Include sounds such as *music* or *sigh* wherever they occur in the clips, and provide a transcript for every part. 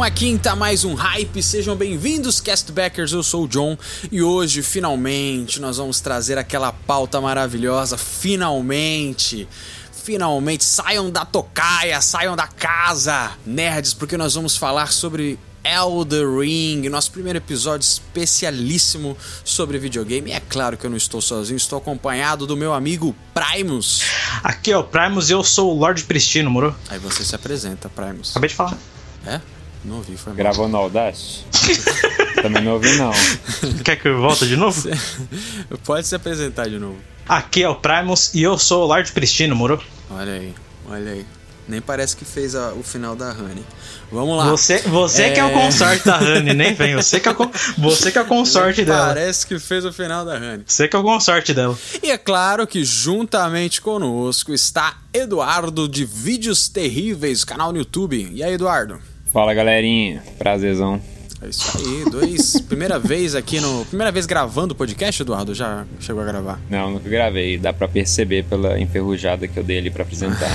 Uma quinta, mais um hype. Sejam bem-vindos, castbackers. Eu sou o John e hoje, finalmente, nós vamos trazer aquela pauta maravilhosa. Finalmente, finalmente, saiam da tocaia, saiam da casa, nerds, porque nós vamos falar sobre Elder Ring, nosso primeiro episódio especialíssimo sobre videogame. E é claro que eu não estou sozinho, estou acompanhado do meu amigo Primus. Aqui é o Primus e eu sou o Lorde Pristino, moro? Aí você se apresenta, Primus. Acabei de falar. É? Não ouvi, foi mal. Gravou no Audacity? *laughs* Também não ouvi, não. Quer que eu volte de novo? *laughs* Pode se apresentar de novo. Aqui é o Primus e eu sou o Lorde Pristino, moro? Olha aí, olha aí. Nem parece que fez a- o final da Honey. Vamos lá. Você, você que é o consorte da Honey, nem vem. Você que é o, *laughs* você que é o consorte Nem dela. Parece que fez o final da Honey. Você que é o consorte dela. E é claro que juntamente conosco está Eduardo de Vídeos Terríveis, canal no YouTube. E aí, Eduardo? Fala galerinha, prazerzão. É isso aí, dois. *laughs* primeira vez aqui no. Primeira vez gravando o podcast, Eduardo? Já chegou a gravar? Não, nunca gravei, dá pra perceber pela enferrujada que eu dei ali pra apresentar.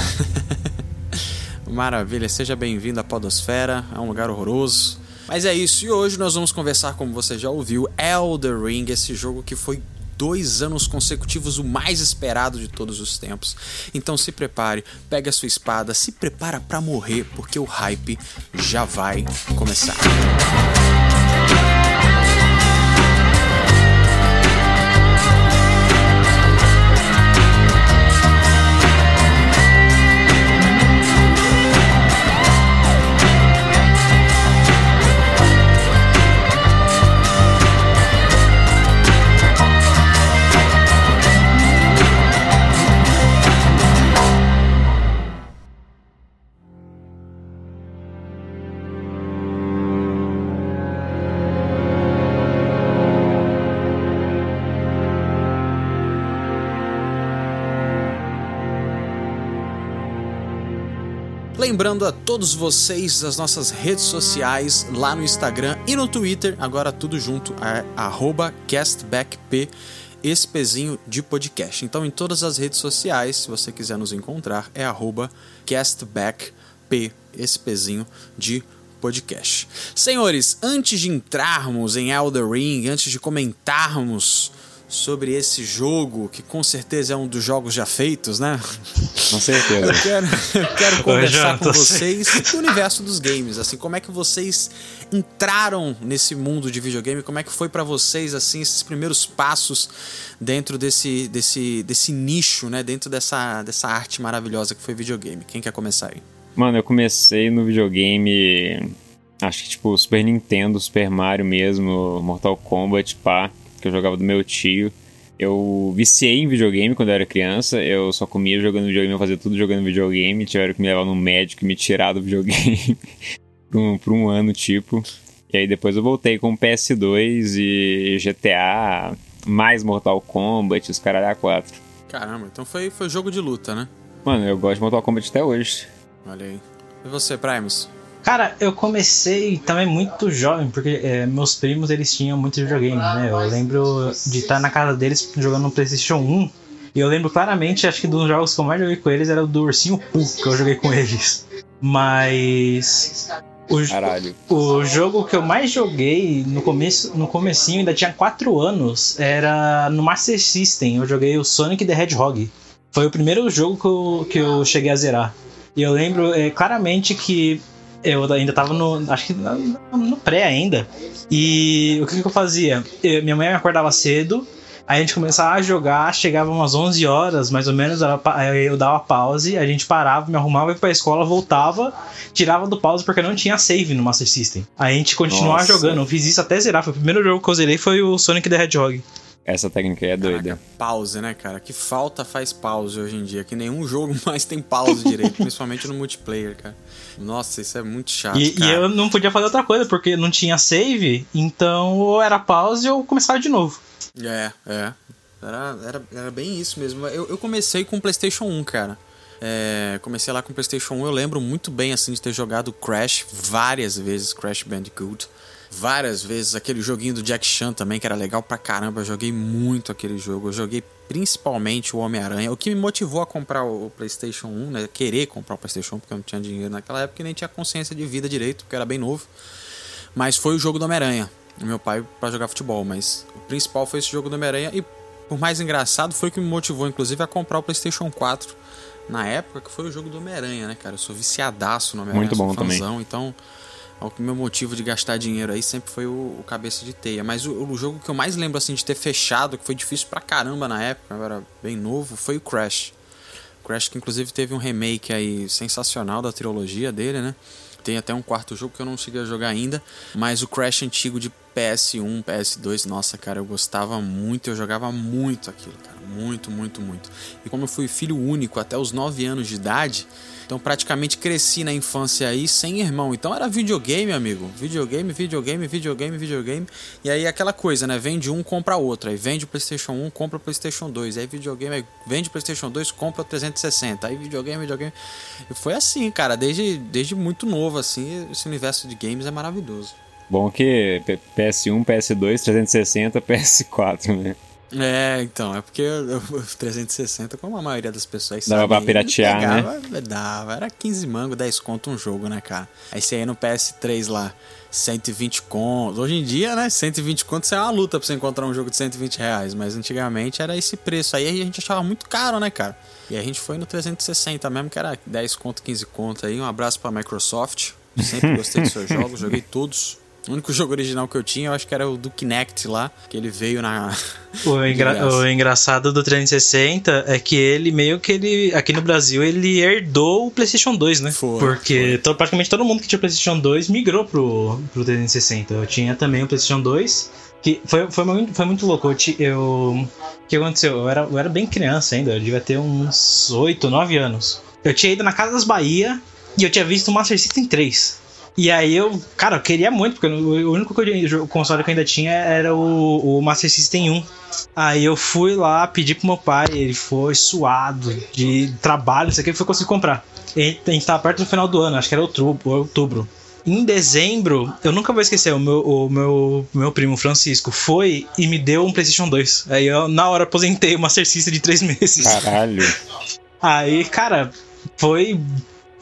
*laughs* Maravilha, seja bem-vindo à Podosfera, é um lugar horroroso. Mas é isso, e hoje nós vamos conversar, como você já ouviu, Elder Ring, esse jogo que foi dois anos consecutivos o mais esperado de todos os tempos. Então se prepare, pegue a sua espada, se prepara pra morrer, porque o hype já vai começar. Lembrando a todos vocês das nossas redes sociais lá no Instagram e no Twitter, agora tudo junto, é castbackp, esse pezinho de podcast. Então em todas as redes sociais, se você quiser nos encontrar, é castbackp, esse pezinho de podcast. Senhores, antes de entrarmos em Elder Ring, antes de comentarmos sobre esse jogo, que com certeza é um dos jogos já feitos, né? Com certeza. Eu quero, eu quero conversar Jonathan, com vocês do universo dos games, assim, como é que vocês entraram nesse mundo de videogame, como é que foi pra vocês, assim, esses primeiros passos dentro desse, desse, desse nicho, né, dentro dessa, dessa arte maravilhosa que foi videogame. Quem quer começar aí? Mano, eu comecei no videogame. Acho que tipo Super Nintendo, Super Mario mesmo, Mortal Kombat, pá, que eu jogava do meu tio. Eu viciei em videogame quando eu era criança. Eu só comia jogando videogame, eu fazia tudo jogando videogame. Tiveram que me levar no médico e me tirar do videogame *laughs* por, um, por um ano, tipo. E aí depois eu voltei com PS2 e GTA, mais Mortal Kombat, os caralho A4. Caramba, então foi, foi jogo de luta, né? Mano, eu gosto de Mortal Kombat até hoje. Olha aí. E você, Primus? Cara, eu comecei também muito jovem, porque é, meus primos eles tinham muito videogame, né? Eu lembro de estar na casa deles jogando no PlayStation 1. E eu lembro claramente, acho que dos jogos que eu mais joguei com eles era o do Ursinho Poo, que eu joguei com eles. Mas. O, Caralho. o jogo que eu mais joguei no começo, no comecinho, ainda tinha 4 anos, era no Master System. Eu joguei o Sonic the Hedgehog. Foi o primeiro jogo que eu, que eu cheguei a zerar. E eu lembro é, claramente que eu ainda tava no. Acho que no, pré ainda. E o que, que eu fazia? Eu, minha mãe me acordava cedo. Aí a gente começava a jogar, chegava umas 11 horas, mais ou menos, eu dava pause, a gente parava, me arrumava, ia pra escola, voltava, tirava do pause porque não tinha save no Master System. Aí a gente continuava Nossa. jogando, eu fiz isso até zerar, foi o primeiro jogo que eu zerei foi o Sonic the Hedgehog. Essa técnica aí é doida. Caraca, pause, né, cara? Que falta faz pause hoje em dia. Que nenhum *laughs* jogo mais tem pause direito, principalmente no multiplayer, cara. Nossa, isso é muito chato. E, e, eu não podia fazer outra coisa, porque não tinha save, então ou era pause ou começava de novo. É, é. Era, era, era bem isso mesmo. Eu, eu comecei com o PlayStation 1, cara. É, comecei lá com o PlayStation 1. Eu lembro muito bem assim de ter jogado Crash várias vezes, Crash Bandicoot várias vezes. Aquele joguinho do Jack Chan também, que era legal pra caramba. Eu joguei muito aquele jogo. Eu joguei principalmente o Homem-Aranha. O que me motivou a comprar o PlayStation 1, né? Querer comprar o PlayStation 1, porque eu não tinha dinheiro naquela época e nem tinha consciência de vida direito, porque era bem novo. Mas foi o jogo do Homem-Aranha. Meu pai para jogar futebol, mas o principal foi esse jogo do Homem-Aranha. E por mais engraçado, foi o que me motivou, inclusive, a comprar o PlayStation 4 na época, que foi o jogo do Homem-Aranha, né, cara? Eu sou viciadaço no Homem-Aranha. Muito bom também. Então o meu motivo de gastar dinheiro aí sempre foi o, o cabeça de teia. Mas o, o, jogo que eu mais lembro assim de ter fechado, que foi difícil pra caramba na época, eu era bem novo, foi o Crash. Crash que inclusive teve um remake aí sensacional da trilogia dele, né? Tem até um quarto jogo que eu não cheguei a jogar ainda, mas o Crash antigo de PS1, PS2, nossa, cara, eu gostava muito, eu jogava muito aquilo, cara, muito, muito, muito. E como eu fui filho único até os 9 anos de idade, então praticamente cresci na infância aí sem irmão. Então era videogame, amigo. Videogame, videogame, videogame, videogame. E aí aquela coisa, né? Vende um, compra outro. Aí vende o PlayStation 1, compra o PlayStation 2. Aí videogame, aí vende o PlayStation 2, compra o 360. Aí videogame, videogame. E foi assim, cara, desde, desde muito novo assim, esse universo de games é maravilhoso. Bom que PS1, PS2, 360, PS4, né? É, então, é porque o 360, como a maioria das pessoas Dava sabe, pra piratear, pegava, né? Dava, era 15 mango, 10 conto um jogo, né, cara? Aí você ia no PS3 lá, 120 conto. Hoje em dia, né, 120 conto é uma luta pra você encontrar um jogo de 120 reais, mas antigamente era esse preço. Aí a gente achava muito caro, né, cara? E a gente foi no 360 mesmo, que era 10 conto, 15 conto aí. Um abraço pra Microsoft. Sempre gostei dos seus jogos, joguei todos. O único jogo original que eu tinha, eu acho que era o do Kinect lá, que ele veio na. O, *laughs* engra o engraçado do 360 é que ele meio que ele. Aqui no Brasil, ele herdou o PlayStation 2, né? Foi, Porque foi. praticamente todo mundo que tinha PlayStation 2 migrou pro, pro 360. Eu tinha também o PlayStation 2. Que foi, foi, muito, foi muito louco. Eu, eu, o que aconteceu? Eu era, eu era bem criança ainda, eu devia ter uns 8, 9 anos. Eu tinha ido na Casa das Bahia e eu tinha visto o Master System 3. E aí eu, cara, eu queria muito, porque o único o console que eu ainda tinha era o, o Master System 1. Aí eu fui lá, pedi pro meu pai, ele foi suado de trabalho, isso aqui, foi conseguir comprar. a gente tava perto do final do ano, acho que era outubro. outubro. Em dezembro, eu nunca vou esquecer, o meu, o meu, meu primo Francisco foi e me deu um PlayStation 2. Aí eu, na hora, aposentei o Master System de três meses. Caralho. Aí, cara, foi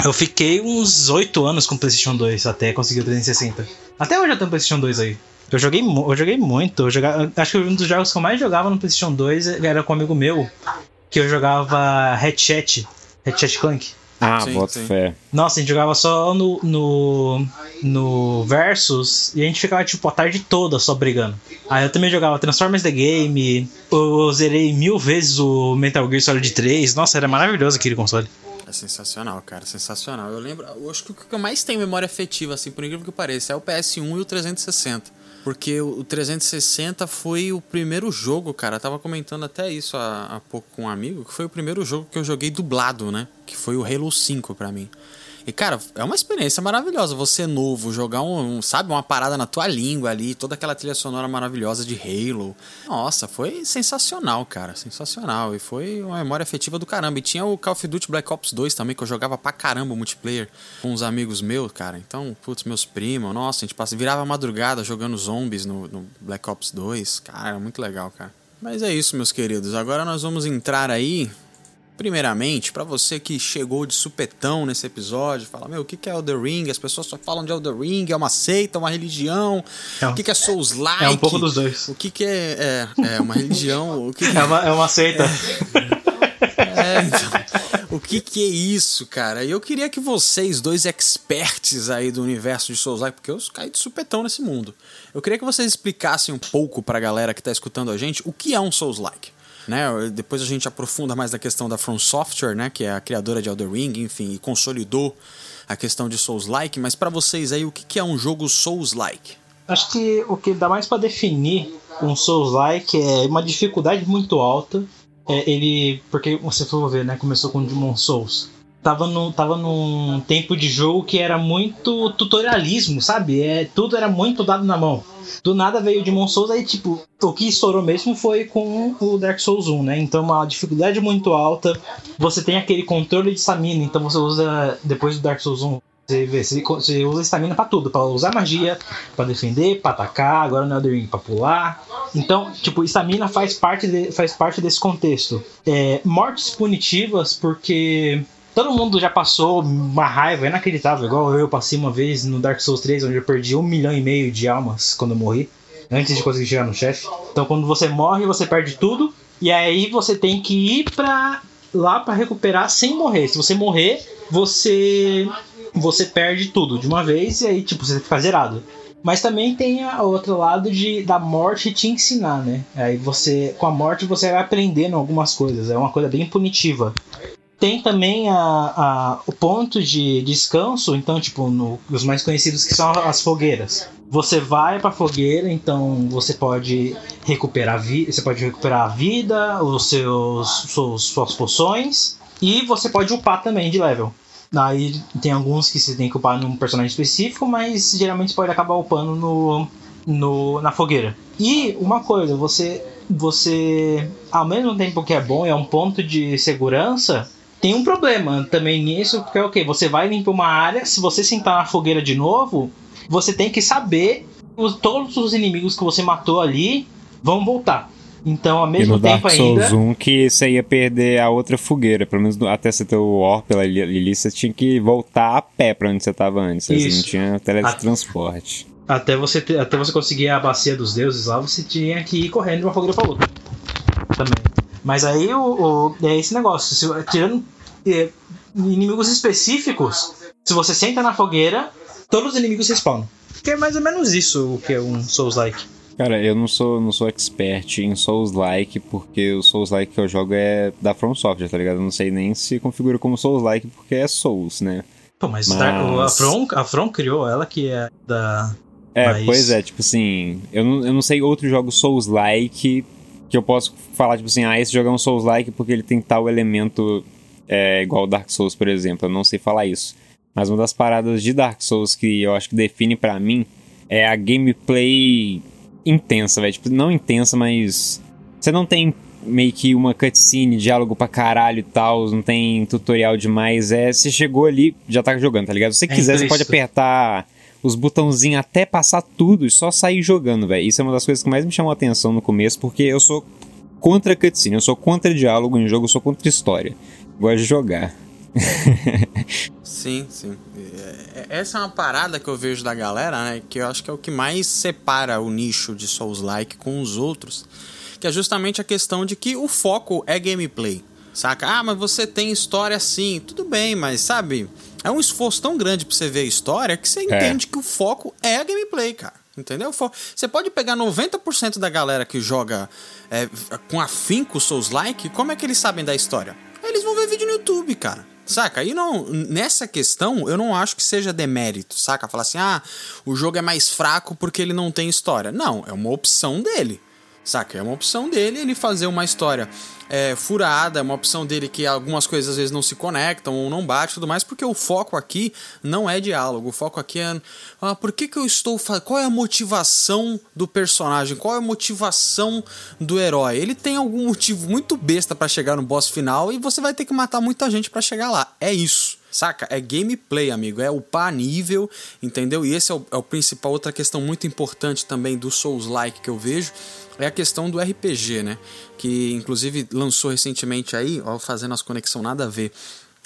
eu fiquei uns 8 anos com o PlayStation 2 até conseguir o 360. Até hoje eu tenho o PlayStation 2 aí. Eu joguei, eu joguei muito. Eu jogava, acho que um dos jogos que eu mais jogava no PlayStation 2 era com um amigo meu, que eu jogava Headset, Headset Clank. Ah, sim, bota sim. fé. Nossa, a gente jogava só no, no, no Versus e a gente ficava tipo a tarde toda só brigando. Aí eu também jogava Transformers The Game, eu, eu zerei mil vezes o Metal Gear Solid 3. Nossa, era maravilhoso aquele console. É sensacional, cara, sensacional. Eu lembro, eu acho que o que eu mais tenho memória afetiva, assim, por incrível que pareça, é o PS1 e o 360. Porque o 360 foi o primeiro jogo, cara. Eu tava comentando até isso há, há pouco com um amigo, que foi o primeiro jogo que eu joguei dublado, né? Que foi o Halo 5 para mim. E, cara, é uma experiência maravilhosa. Você novo, jogar um, um, sabe, uma parada na tua língua ali, toda aquela trilha sonora maravilhosa de Halo. Nossa, foi sensacional, cara. Sensacional. E foi uma memória afetiva do caramba. E tinha o Call of Duty Black Ops 2 também, que eu jogava pra caramba multiplayer com uns amigos meus, cara. Então, putz, meus primos, nossa, a gente passa, virava madrugada jogando zombies no, no Black Ops 2. Cara, era muito legal, cara. Mas é isso, meus queridos. Agora nós vamos entrar aí Primeiramente, para você que chegou de supetão nesse episódio, fala, meu, o que é Elder Ring? As pessoas só falam de Elder Ring, é uma seita, uma religião. É um, o que é Souls-like? É um pouco dos dois. O que é, é, é uma religião? O que é, uma, é uma seita. É, é então, O que que é isso, cara? E eu queria que vocês, dois experts aí do universo de Souls-like, porque eu caí de supetão nesse mundo. Eu queria que vocês explicassem um pouco pra galera que tá escutando a gente o que é um Souls-like. Né? Depois a gente aprofunda mais na questão da From Software, né? que é a criadora de Elder Ring, enfim, e consolidou a questão de Souls-like, mas para vocês aí, o que é um jogo Souls-like? Acho que o que dá mais para definir um Souls-like é uma dificuldade muito alta. É, ele, porque você for ver, né, começou com Demon Souls. Tava, no, tava num tempo de jogo que era muito tutorialismo, sabe? É, tudo era muito dado na mão. Do nada veio Demon Souls, aí tipo, o que estourou mesmo foi com o Dark Souls 1, né? Então uma dificuldade muito alta. Você tem aquele controle de stamina, então você usa depois do Dark Souls 1 você, vê, você usa estamina para tudo, para usar magia, para defender, para atacar, agora no Elden Ring para pular. Então, tipo, estamina faz parte de, faz parte desse contexto. É, mortes punitivas porque todo mundo já passou uma raiva inacreditável, igual eu passei uma vez no Dark Souls 3, onde eu perdi um milhão e meio de almas quando eu morri, antes de conseguir chegar no chefe. Então, quando você morre, você perde tudo, e aí você tem que ir pra lá para recuperar sem morrer. Se você morrer, você você perde tudo de uma vez e aí, tipo, você fica zerado. Mas também tem o outro lado de da morte te ensinar, né? Aí você, com a morte, você vai aprendendo algumas coisas. É uma coisa bem punitiva. Tem também a, a, o ponto de descanso, então, tipo, no, os mais conhecidos que são as fogueiras. Você vai pra fogueira, então você pode recuperar você pode recuperar a vida, os seus, seus suas poções, e você pode upar também de level. Aí tem alguns que você tem que upar num personagem específico, mas geralmente você pode acabar upando no, no, na fogueira. E uma coisa, você, você, ao mesmo tempo que é bom, é um ponto de segurança, tem um problema também nisso, porque é o que? Você vai limpar uma área, se você sentar na fogueira de novo, você tem que saber os, todos os inimigos que você matou ali vão voltar. Então, ao mesmo e no tempo Dark ainda. Souls 1 que você ia perder a outra fogueira. Pelo menos até você ter o Or pela Lili, você tinha que voltar a pé pra onde você tava antes. Você não tinha teletransporte. Até você, ter, até você conseguir a bacia dos deuses lá, você tinha que ir correndo de uma fogueira pra outra. Também. Mas aí o, o é esse negócio. Se, tirando é, inimigos específicos, se você senta na fogueira, todos os inimigos respawnam. Que é mais ou menos isso o que é um Souls-like. Cara, eu não sou, não sou expert em Souls-like, porque o Souls-like que eu jogo é da From Software, tá ligado? Eu não sei nem se configura como Souls-like, porque é Souls, né? Pô, mas, mas... a, From, a From criou ela que é da. É, mas... pois é, tipo assim, eu não, eu não sei outro jogo Souls-like que eu posso falar, tipo assim, ah, esse jogo é um Souls-like porque ele tem tal elemento é, igual Dark Souls, por exemplo. Eu não sei falar isso. Mas uma das paradas de Dark Souls que eu acho que define para mim é a gameplay intensa, velho. Tipo, não intensa, mas. Você não tem meio que uma cutscene, diálogo pra caralho e tal, não tem tutorial demais. É, você chegou ali, já tá jogando, tá ligado? Se você é quiser, você pode apertar os botãozinhos até passar tudo e só sair jogando, velho. Isso é uma das coisas que mais me chamou a atenção no começo, porque eu sou contra cutscene, eu sou contra diálogo em jogo, eu sou contra história. Gosto de jogar. *laughs* sim, sim. É, é, essa é uma parada que eu vejo da galera, né? Que eu acho que é o que mais separa o nicho de Souls-like com os outros. Que é justamente a questão de que o foco é gameplay. Saca? Ah, mas você tem história sim. Tudo bem, mas sabe? É um esforço tão grande pra você ver a história que você é. entende que o foco é a gameplay, cara. Entendeu? Você pode pegar 90% da galera que joga é, com afinco Souls-like, como é que eles sabem da história? Eles vão ver vídeo no YouTube, cara. Saca? Aí não, nessa questão, eu não acho que seja demérito, saca? Falar assim, ah, o jogo é mais fraco porque ele não tem história. Não, é uma opção dele. Saca? É uma opção dele ele fazer uma história é, furada, é uma opção dele que algumas coisas às vezes não se conectam ou não bate tudo mais, porque o foco aqui não é diálogo, o foco aqui é ah, por que, que eu estou qual é a motivação do personagem, qual é a motivação do herói. Ele tem algum motivo muito besta para chegar no boss final e você vai ter que matar muita gente para chegar lá. É isso. Saca? É gameplay, amigo. É upar nível, entendeu? E esse é o, é o principal. Outra questão muito importante também do Souls-like que eu vejo é a questão do RPG, né? Que inclusive lançou recentemente aí, ó, fazendo as conexões nada a ver.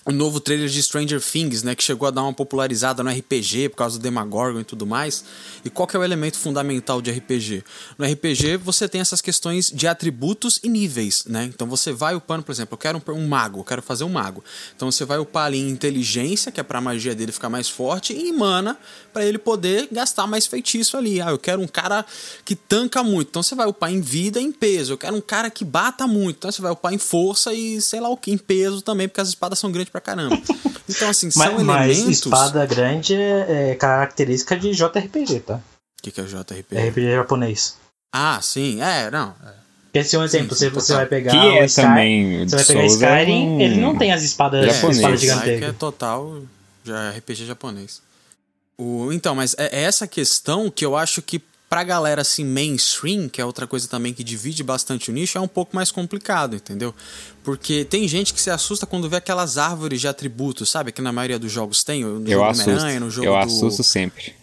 O novo trailer de Stranger Things, né, que chegou a dar uma popularizada no RPG por causa do Demagorgon e tudo mais. E qual que é o elemento fundamental de RPG? No RPG você tem essas questões de atributos e níveis, né? Então você vai upando, por exemplo, eu quero um, um mago, eu quero fazer um mago. Então você vai upar ali em inteligência, que é para a magia dele ficar mais forte, e em mana, para ele poder gastar mais feitiço ali. Ah, eu quero um cara que tanca muito. Então você vai upar em vida e em peso. Eu quero um cara que bata muito. Então você vai upar em força e sei lá o que, em peso também, porque as espadas são grandes pra caramba. *laughs* Então, assim, são mas, mas elementos. espada grande é, é característica de JRPG, tá? O que, que é JRPG? RPG japonês. Ah, sim, é, não. É. Esse é um exemplo, sim, você vai pegar Que o é Sky- também você vai pegar Souls, é Skyrim, um ele não tem as espadas, japonês. espadas que é total já é RPG japonês. O, então, mas é é essa questão que eu acho que pra galera assim mainstream, que é outra coisa também que divide bastante o nicho, é um pouco mais complicado, entendeu? Porque tem gente que se assusta quando vê aquelas árvores de atributos, sabe? Que na maioria dos jogos tem, no Eu jogo assusto. Homem-Aranha, no jogo Eu do... assusto sempre.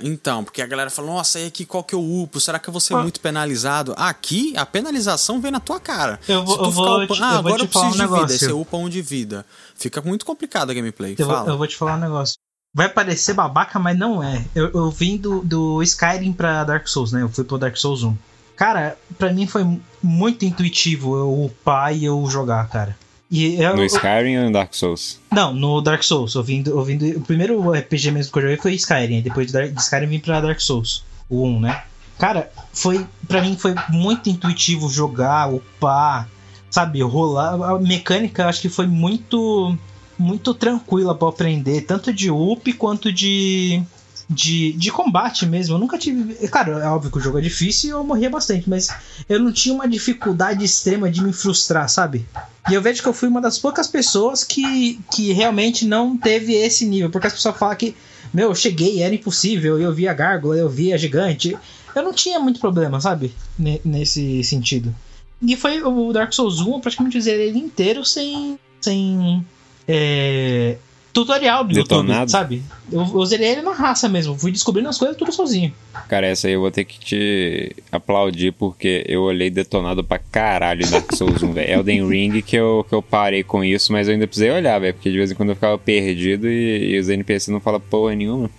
Então, porque a galera fala, nossa, e aqui qual que eu upo? Será que eu vou ser muito penalizado? Aqui, a penalização vem na tua cara. Eu vou- Se tu eu ficar vou upando- te- ah, eu vou agora te eu falar preciso um de vida, aí negócio. você upa um de vida. Fica muito complicado a gameplay. Eu vou, eu vou te falar um negócio. Vai parecer babaca, mas não é. Eu, eu vim do, do Skyrim pra Dark Souls, né? Eu fui pro Dark Souls 1. Cara, pra mim foi muito intuitivo eu upar e eu jogar, cara. E eu, No Skyrim ou no Dark Souls? Não, no Dark Souls. Eu vim do, eu vim do- o primeiro RPG mesmo que eu joguei foi Skyrim. Depois de, de Skyrim eu vim pra Dark Souls. O 1, né? Cara, foi. Pra mim foi muito intuitivo jogar, upar, sabe, rolar. A mecânica eu acho que foi muito. Muito tranquila pra aprender, tanto de up quanto de. De, de combate mesmo. Eu nunca tive. Claro, é óbvio que o jogo é difícil e eu morria bastante, mas eu não tinha uma dificuldade extrema de me frustrar, sabe? E eu vejo que eu fui uma das poucas pessoas que, que realmente não teve esse nível. Porque as pessoas falam que, meu, eu cheguei, era impossível, eu via gárgula, eu via gigante. Eu não tinha muito problema, sabe? Ne- Nesse sentido. E foi o Dark Souls 1, eu praticamente zerei ele inteiro sem. sem. É, tutorial do YouTube, Detonado? sabe? Eu, eu zerei ele na raça mesmo, fui descobrindo as coisas tudo sozinho. Cara, essa aí eu vou ter que te aplaudir porque eu olhei detonado pra caralho Dark Souls 1, velho. Elden Ring que eu, que eu parei com isso, mas eu ainda precisei olhar, velho, porque de vez em quando eu ficava perdido e, e os NPC não falam porra nenhuma.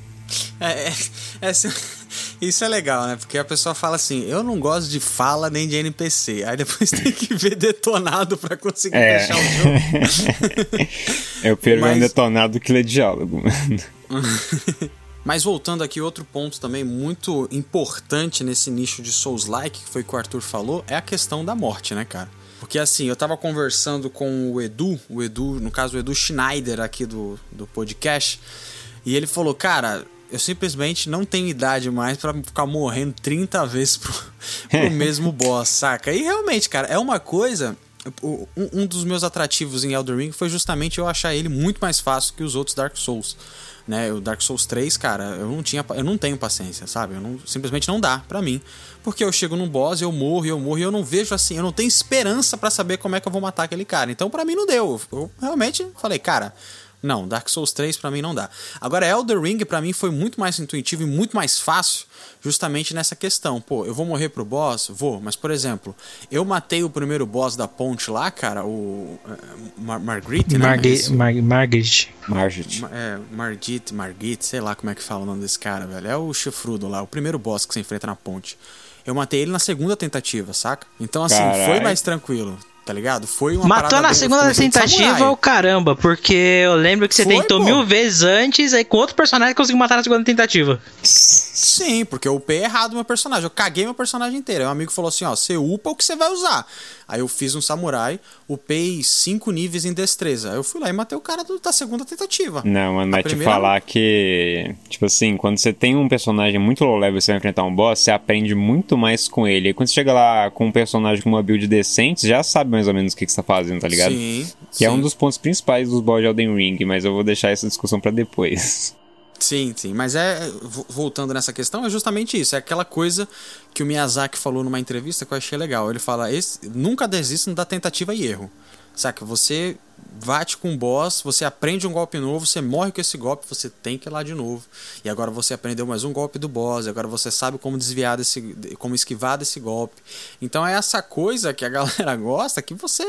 É, é, é, isso é legal, né? Porque a pessoa fala assim: eu não gosto de fala nem de NPC. Aí depois *laughs* tem que ver detonado pra conseguir É. fechar o jogo. Eu prefiro ver um Mas- detonado do que ler diálogo, mano. *laughs* Mas voltando aqui, outro ponto também muito importante nesse nicho de Souls-like, que foi o que o Arthur falou, é a questão da morte, né, cara? Porque assim, eu tava conversando com o Edu, o Edu, no caso o Edu Schneider aqui do, do podcast, e ele falou, cara, eu simplesmente não tenho idade mais pra ficar morrendo 30 vezes pro, *laughs* pro mesmo boss, saca? E realmente, cara, é uma coisa. Um, um dos meus atrativos em Elden Ring foi justamente eu achar ele muito mais fácil que os outros Dark Souls. Né, o Dark Souls 3, cara, eu não tinha, eu não tenho paciência, sabe? Eu não, simplesmente não dá pra mim. Porque eu chego num boss, eu morro, eu morro e eu não vejo assim, eu não tenho esperança pra saber como é que eu vou matar aquele cara. Então pra mim não deu. Eu realmente falei, cara, não, Dark Souls 3 pra mim não dá. Agora, Elder Ring pra mim foi muito mais intuitivo e muito mais fácil, justamente nessa questão. Pô, eu vou morrer pro boss? Vou, mas por exemplo, eu matei o primeiro boss da ponte lá, cara, o eh, Mar Marguerite, né? Marga Esse- Mar Margaret. Margit. Ma- É, Margit, Margit, sei lá como é que fala o nome desse cara, velho. É o chifrudo lá, o primeiro boss que você enfrenta na ponte. Eu matei ele na segunda tentativa, saca? Então, assim, Caralho. foi mais tranquilo, tá ligado? Foi uma Matou na segunda tentativa o caramba, porque eu lembro que você Foi, tentou pô. mil vezes antes, aí com outro personagem conseguiu matar na segunda tentativa. Sim, porque eu upei errado meu personagem. Eu caguei meu personagem inteiro. Aí um amigo falou assim: ó, você upa o que você vai usar. Aí eu fiz um samurai, upei cinco níveis em destreza. Aí eu fui lá e matei o cara do- da segunda tentativa. Não, mano, mas te primeira- falar que, tipo assim, quando você tem um personagem muito low level e você vai enfrentar um boss, você aprende muito mais com ele. E quando você chega lá com um personagem com uma build decente, você já sabe mais ou menos o que, que você tá fazendo, tá ligado? Sim. Que é sim. um dos pontos principais dos boss de Elden Ring, mas eu vou deixar essa discussão pra depois. *laughs* Sim, sim, mas é vo- voltando nessa questão, é justamente isso, é aquela coisa que o Miyazaki falou numa entrevista que eu achei legal. Ele fala: esse, nunca desista da tentativa e erro. Saca? Você bate com um boss, você aprende um golpe novo, você morre com esse golpe, você tem que ir lá de novo. E agora você aprendeu mais um golpe do boss, agora você sabe como desviar desse, como esquivar desse golpe. Então é essa coisa que a *laughs* galera gosta, que você,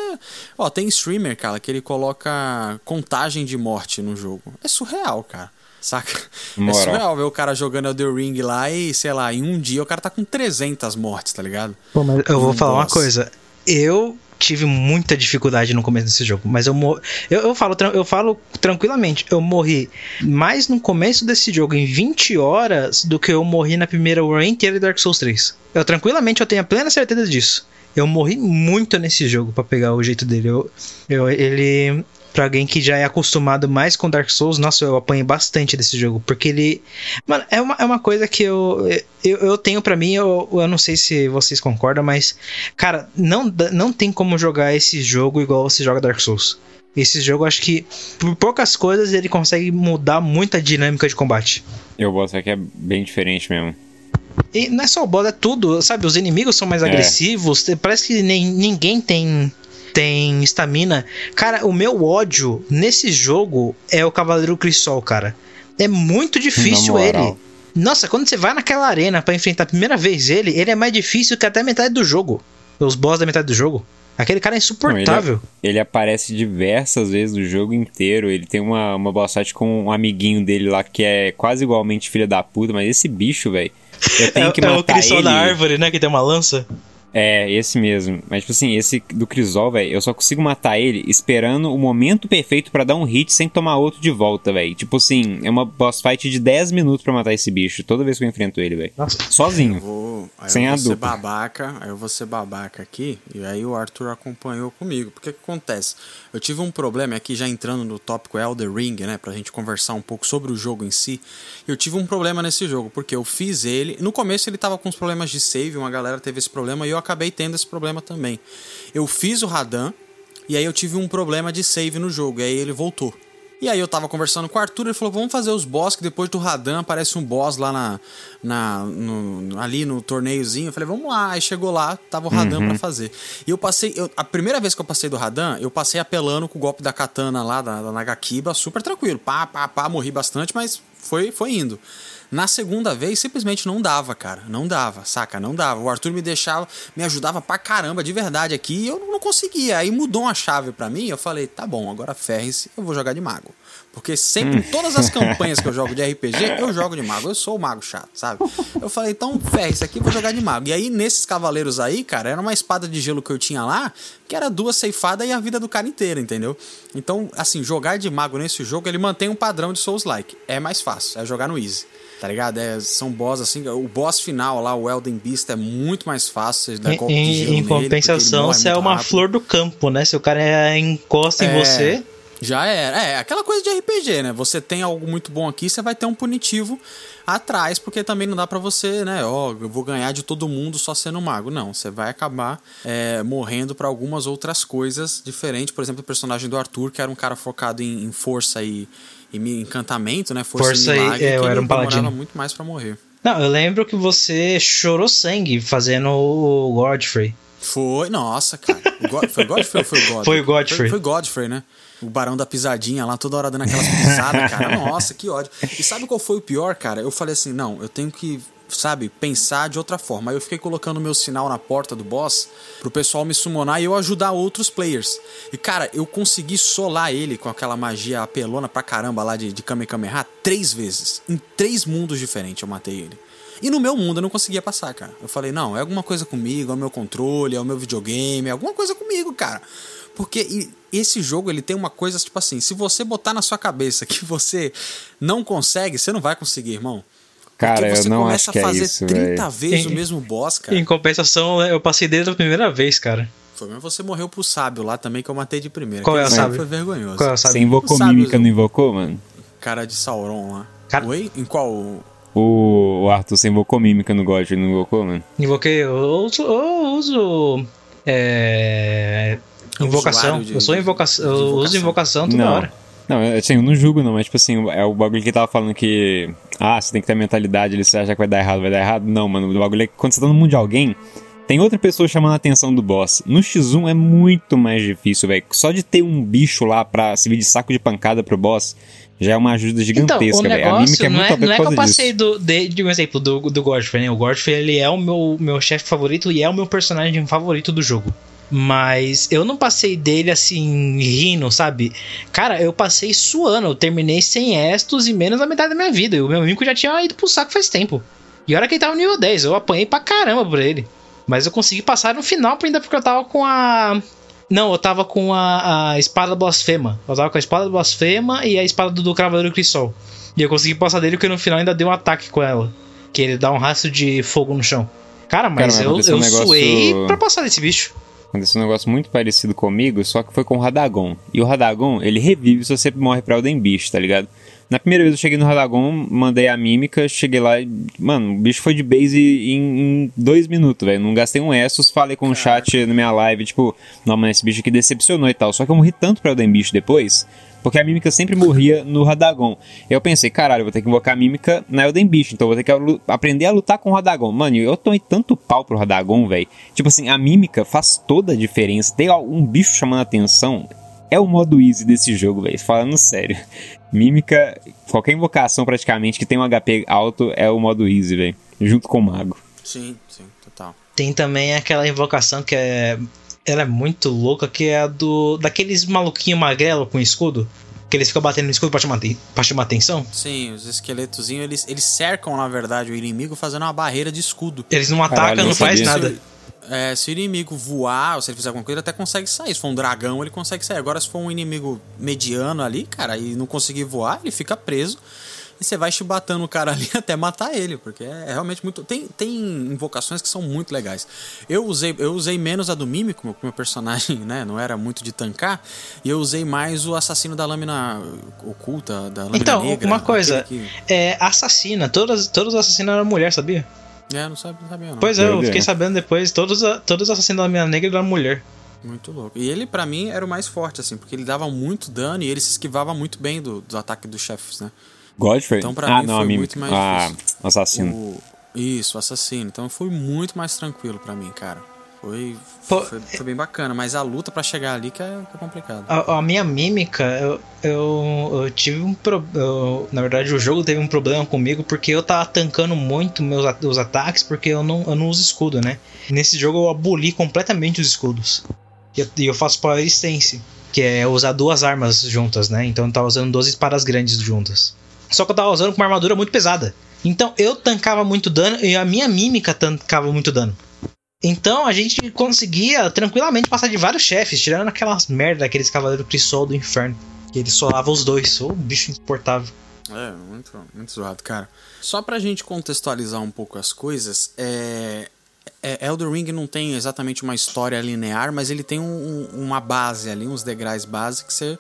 ó, tem streamer, cara, que ele coloca contagem de morte no jogo. É surreal, cara. Saca? É Moral. É surreal ver o cara jogando Elden Ring lá e, sei lá, em um dia o cara tá com 300 mortes, tá ligado? Pô, mas eu vou Um falar uma boss. coisa. Eu tive muita dificuldade no começo desse jogo, mas eu mor... eu, eu falo eu falo tranquilamente, eu morri mais no começo desse jogo em 20 horas do que eu morri na primeira run inteira de Dark Souls 3. Eu tranquilamente eu tenho a plena certeza disso. Eu morri muito nesse jogo pra pegar o jeito dele. Eu, eu ele Pra alguém que já é acostumado mais com Dark Souls, nossa, eu apanhei bastante desse jogo. Porque ele. Mano, é uma, é uma coisa que eu, eu, eu tenho pra mim, eu, eu não sei se vocês concordam, mas. Cara, não, não tem como jogar esse jogo igual você joga Dark Souls. Esse jogo, acho que por poucas coisas ele consegue mudar muito a dinâmica de combate. Eu boto fé que é bem diferente mesmo. E não é só o boss, é tudo, sabe? Os inimigos são mais É. agressivos, parece que nem, ninguém tem tem estamina. Cara, o meu ódio nesse jogo é o Cavaleiro Crisol, cara. É muito difícil ele. Nossa, quando você vai naquela arena pra enfrentar a primeira vez ele, ele é mais difícil que até a metade do jogo. Os boss da metade do jogo. Aquele cara é insuportável. Ele aparece diversas vezes no jogo inteiro. Ele tem uma, uma boss fight com um amiguinho dele lá que é quase igualmente filha da puta, mas esse bicho, velho. Eu tenho *laughs* é, que é matar o Crisol ele. da árvore, né? Que tem uma lança. É, esse mesmo. Mas, tipo assim, esse do Crisol, velho, eu só consigo matar ele esperando o momento perfeito pra dar um hit sem tomar outro de volta, velho. Tipo assim, é uma boss fight de 10 minutos pra matar esse bicho, toda vez que eu enfrento ele, velho. Nossa. Sozinho. Vou, aí Sem eu a vou ser dupla. babaca, aí eu vou ser babaca aqui, e aí o Arthur acompanhou comigo. Porque que acontece? Eu tive um problema aqui, já entrando no tópico Elder Ring, né, pra gente conversar um pouco sobre o jogo em si. Eu tive um problema nesse jogo, porque eu fiz ele. No começo ele tava com uns problemas de save, uma galera teve esse problema, e eu acabei tendo esse problema também. Eu fiz o Radan, e aí eu tive um problema de save no jogo, e aí ele voltou. E aí eu tava conversando com o Arthur, ele falou, vamos fazer os boss, que depois do Radan aparece um boss lá na, na no- ali no torneiozinho. Eu falei, vamos lá. Aí chegou lá, tava o Radan pra fazer. E eu passei, eu- a primeira vez que eu passei do Radan, eu passei apelando com o golpe da katana lá, da, da Nagakiba, super tranquilo. Pá, pá, pá, morri bastante, mas foi, foi indo. Na segunda vez, simplesmente não dava, cara. Não dava, saca? Não dava. O Arthur me deixava, me ajudava pra caramba, de verdade aqui, e eu não conseguia. Aí mudou uma chave pra mim, eu falei, tá bom, agora ferre-se, eu vou jogar de mago. Porque sempre, em todas as campanhas que eu jogo de *laughs* RPG, eu jogo de mago. Eu sou o mago chato, sabe? Eu falei, então ferre-se aqui, eu vou jogar de mago. E aí, nesses cavaleiros aí, cara, era uma espada de gelo que eu tinha lá, que era duas ceifadas e a vida do cara inteira, entendeu? Então, assim, jogar de mago nesse jogo, ele mantém um padrão de Souls-like. É mais fácil, é jogar no easy. Tá ligado? É, são boss assim. O boss final lá, o Elden Beast, é muito mais fácil. Você dá Em, golpe de gelo em compensação, você é uma rápido. flor do campo, né? Se o cara é- encosta em É, você. Já era. É, aquela coisa de RPG, né? Você tem algo muito bom aqui, você vai ter um punitivo atrás, porque também não dá pra você, né? Ó, eu vou ganhar de todo mundo só sendo mago. Não, você vai acabar é, morrendo pra algumas outras coisas diferentes. Por exemplo, o personagem do Arthur, que era um cara focado em, em força e, e encantamento, né? Força, Força e milagre, é, que eu era um paladino. muito mais pra morrer. Não, eu lembro que você chorou sangue fazendo o Godfrey. Foi, nossa, cara. O God- foi Godfrey ou foi o *laughs* God? Foi o Godfrey. Foi, foi Godfrey, né? O barão da pisadinha lá, toda hora dando aquelas pisadas, cara. *laughs* Nossa, que ódio. E sabe qual foi o pior, cara? Eu falei assim: não, eu tenho que, sabe, pensar de outra forma. Aí eu fiquei colocando meu sinal na porta do boss pro pessoal me summonar e eu ajudar outros players. E, cara, eu consegui solar ele com aquela magia apelona pra caramba lá de, de Kamehameha três vezes. Em três mundos diferentes eu matei ele. E no meu mundo eu não conseguia passar, cara. Eu falei, não, é alguma coisa comigo, é o meu controle, é o meu videogame, é alguma coisa comigo, cara. Porque esse jogo, ele tem uma coisa, tipo assim, se você botar na sua cabeça que você não consegue, você não vai conseguir, irmão. Cara, eu você não começa acho que a é fazer isso, 30 velho. vezes o Em- mesmo boss, cara. Em compensação, eu passei desde a primeira vez, cara. Foi mesmo você morreu pro sábio lá também, que eu matei de primeira. Qual é o sábio? Foi vergonhoso. Qual é o sábio? Você invocou Sabe, mímica, não invocou, mano? Cara de Sauron lá. Cara- Oi? Em qual? O, o Arthur, você invocou mímica no God, não invocou, mano? Invoquei, eu uso. Eu uso é, invocação. de- eu sou invocação. de Eu uso invocação. invocação toda não. hora. Não, eu- assim, eu não julgo não, mas tipo assim, é o bagulho que ele tava falando que. Ah, você tem que ter a mentalidade ali, você acha que vai dar errado, vai dar errado. Não, mano, o bagulho é que quando você tá no mundo de alguém, tem outra pessoa chamando a atenção do boss. No X1 é muito mais difícil, velho. Só de ter um bicho lá pra servir de saco de pancada pro boss já é uma ajuda gigantesca, então, velho. A mímica é não muito é, não é que eu disso. passei do, de, de um exemplo do, do Godfrey, né? O Godfrey ele é o meu, meu chefe favorito e é o meu personagem favorito do jogo. Mas eu não passei dele assim, rindo, sabe? Cara, eu passei suando. Eu terminei sem estos e menos da metade da minha vida. E o meu amigo já tinha ido pro saco faz tempo. E olha que ele tava no nível 10. Eu apanhei pra caramba por ele. Mas eu consegui passar no final ainda porque eu tava com a. Não, eu tava com a, a espada blasfema. Eu tava com a espada blasfema e a espada do, do Cavaleiro Crisol. E eu consegui passar dele porque no final ainda deu um ataque com ela. Que ele dá um rastro de fogo no chão. Cara, mas Cara, eu, eu um negócio- suei pra passar desse bicho. Aconteceu um negócio muito parecido comigo, só que foi com o Radagon. E o Radagon, ele revive se você morre pra Elden Beast, tá ligado? Na primeira vez eu cheguei no Radagon, mandei a mímica, cheguei lá e. Mano, o bicho foi de base em, em dois minutos, velho. Não gastei um Essos, falei com o chat na minha live, tipo, não, mas esse bicho aqui decepcionou e tal. Só que eu morri tanto pra Elden Beast depois, porque a mímica sempre morria no Radagon. Eu pensei, caralho, vou ter que invocar a mímica na Elden Beast, então eu vou ter que aprender a lutar com o Radagon. Mano, eu tomei tanto pau pro Radagon, velho. Tipo assim, a mímica faz toda a diferença. Tem um bicho chamando a atenção. É o modo easy desse jogo, velho. Falando sério. *laughs* Mímica, qualquer invocação praticamente que tem um HP alto é o modo easy, velho. Junto com o mago. Sim, sim, total. Tem também aquela invocação que é. Ela é muito louca, que é a do. Daqueles maluquinho magrelo com escudo. Que eles ficam batendo no escudo pra chamar, pra chamar atenção. Sim, os esqueletozinhos, eles, eles cercam, na verdade, o inimigo fazendo uma barreira de escudo. Eles não atacam, Caralho, não faz nada. Se, é, se o inimigo voar, ou se ele fizer alguma coisa, ele até consegue sair. Se for um dragão, ele consegue sair. Agora, se for um inimigo mediano ali, cara, e não conseguir voar, ele fica preso. E você vai chibatando o cara *laughs* ali até matar ele, porque é realmente muito. Tem, tem invocações que são muito legais. Eu usei, eu usei menos a do Mímico, meu, meu personagem *laughs* né, não era muito de tancar, e eu usei mais o assassino da lâmina oculta, da lâmina Então, negra. uma coisa. aquele É assassina. Todas, todos os assassinos eram mulher, sabia? Que... É, não sabia, não sabia não. Pois é, eu fiquei sabendo depois. Todos, todos os assassinos da minha negra eram mulher. Muito louco. E ele, pra mim, era o mais forte, assim, porque ele dava muito dano e ele se esquivava muito bem do- dos ataques dos chefes, né? Godfrey? Então, pra ah, mim, não, foi a mímica. muito mais Ah, difícil. assassino. O... Isso, o assassino. Então foi muito mais tranquilo pra mim, cara. Foi, foi, foi bem bacana, mas a luta pra chegar ali que é, que é complicado. A, a minha mímica, eu, eu, eu tive um problema. Na verdade, o jogo teve um problema comigo porque eu tava tancando muito meus os ataques porque eu não, eu não uso escudo, né? Nesse jogo eu aboli completamente os escudos. E eu, e eu faço Power Stance, que é usar duas armas juntas, né? Então eu tava usando 12 espadas grandes juntas. Só que eu tava usando com uma armadura muito pesada. Então eu tancava muito dano e a minha mímica tancava muito dano. Então a gente conseguia tranquilamente passar de vários chefes, tirando aquelas merda, aqueles cavaleiros Crisol do inferno. Que ele solava os dois, ô bicho insuportável. É, muito, muito zoado, cara. Só pra gente contextualizar um pouco as coisas, é. é Elden Ring não tem exatamente uma história linear, mas ele tem um- uma base ali, uns degraus base que você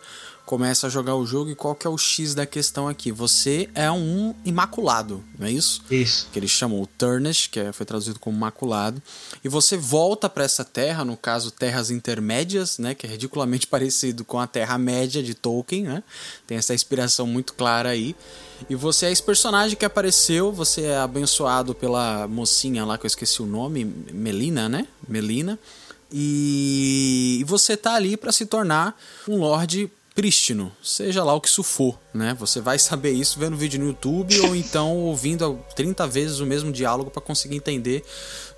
começa a jogar o jogo e qual que é o X da questão aqui? Você é um imaculado, não é isso? Isso. que eles chamam o Turnish, que é- foi traduzido como maculado, e você volta para essa terra, no caso terras intermédias, né, que é ridiculamente *laughs* parecido com a Terra Média de Tolkien, né? Tem essa inspiração muito clara aí. E você é esse personagem que apareceu, você é abençoado pela mocinha lá que eu esqueci o nome, Melina, né? Melina. E, e você tá ali para se tornar um lorde prístino, seja lá o que isso for, né? Você vai saber isso vendo vídeo no YouTube ou então ouvindo 30 vezes o mesmo diálogo para conseguir entender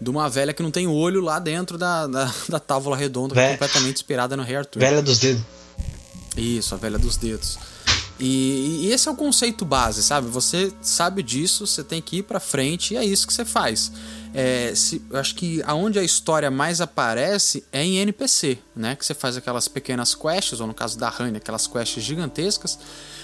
de uma velha que não tem olho lá dentro da, da, *laughs* da tábua redonda, completamente inspirada no Rei Arthur. Velha dos dedos. Isso, a velha dos dedos. E, e esse é o conceito base, sabe? Você sabe disso, você tem que ir pra frente e é isso que você faz. É, se, eu acho que aonde a história mais aparece é em NPC, né? Que você faz aquelas pequenas quests, ou no caso da Honey, aquelas quests gigantescas,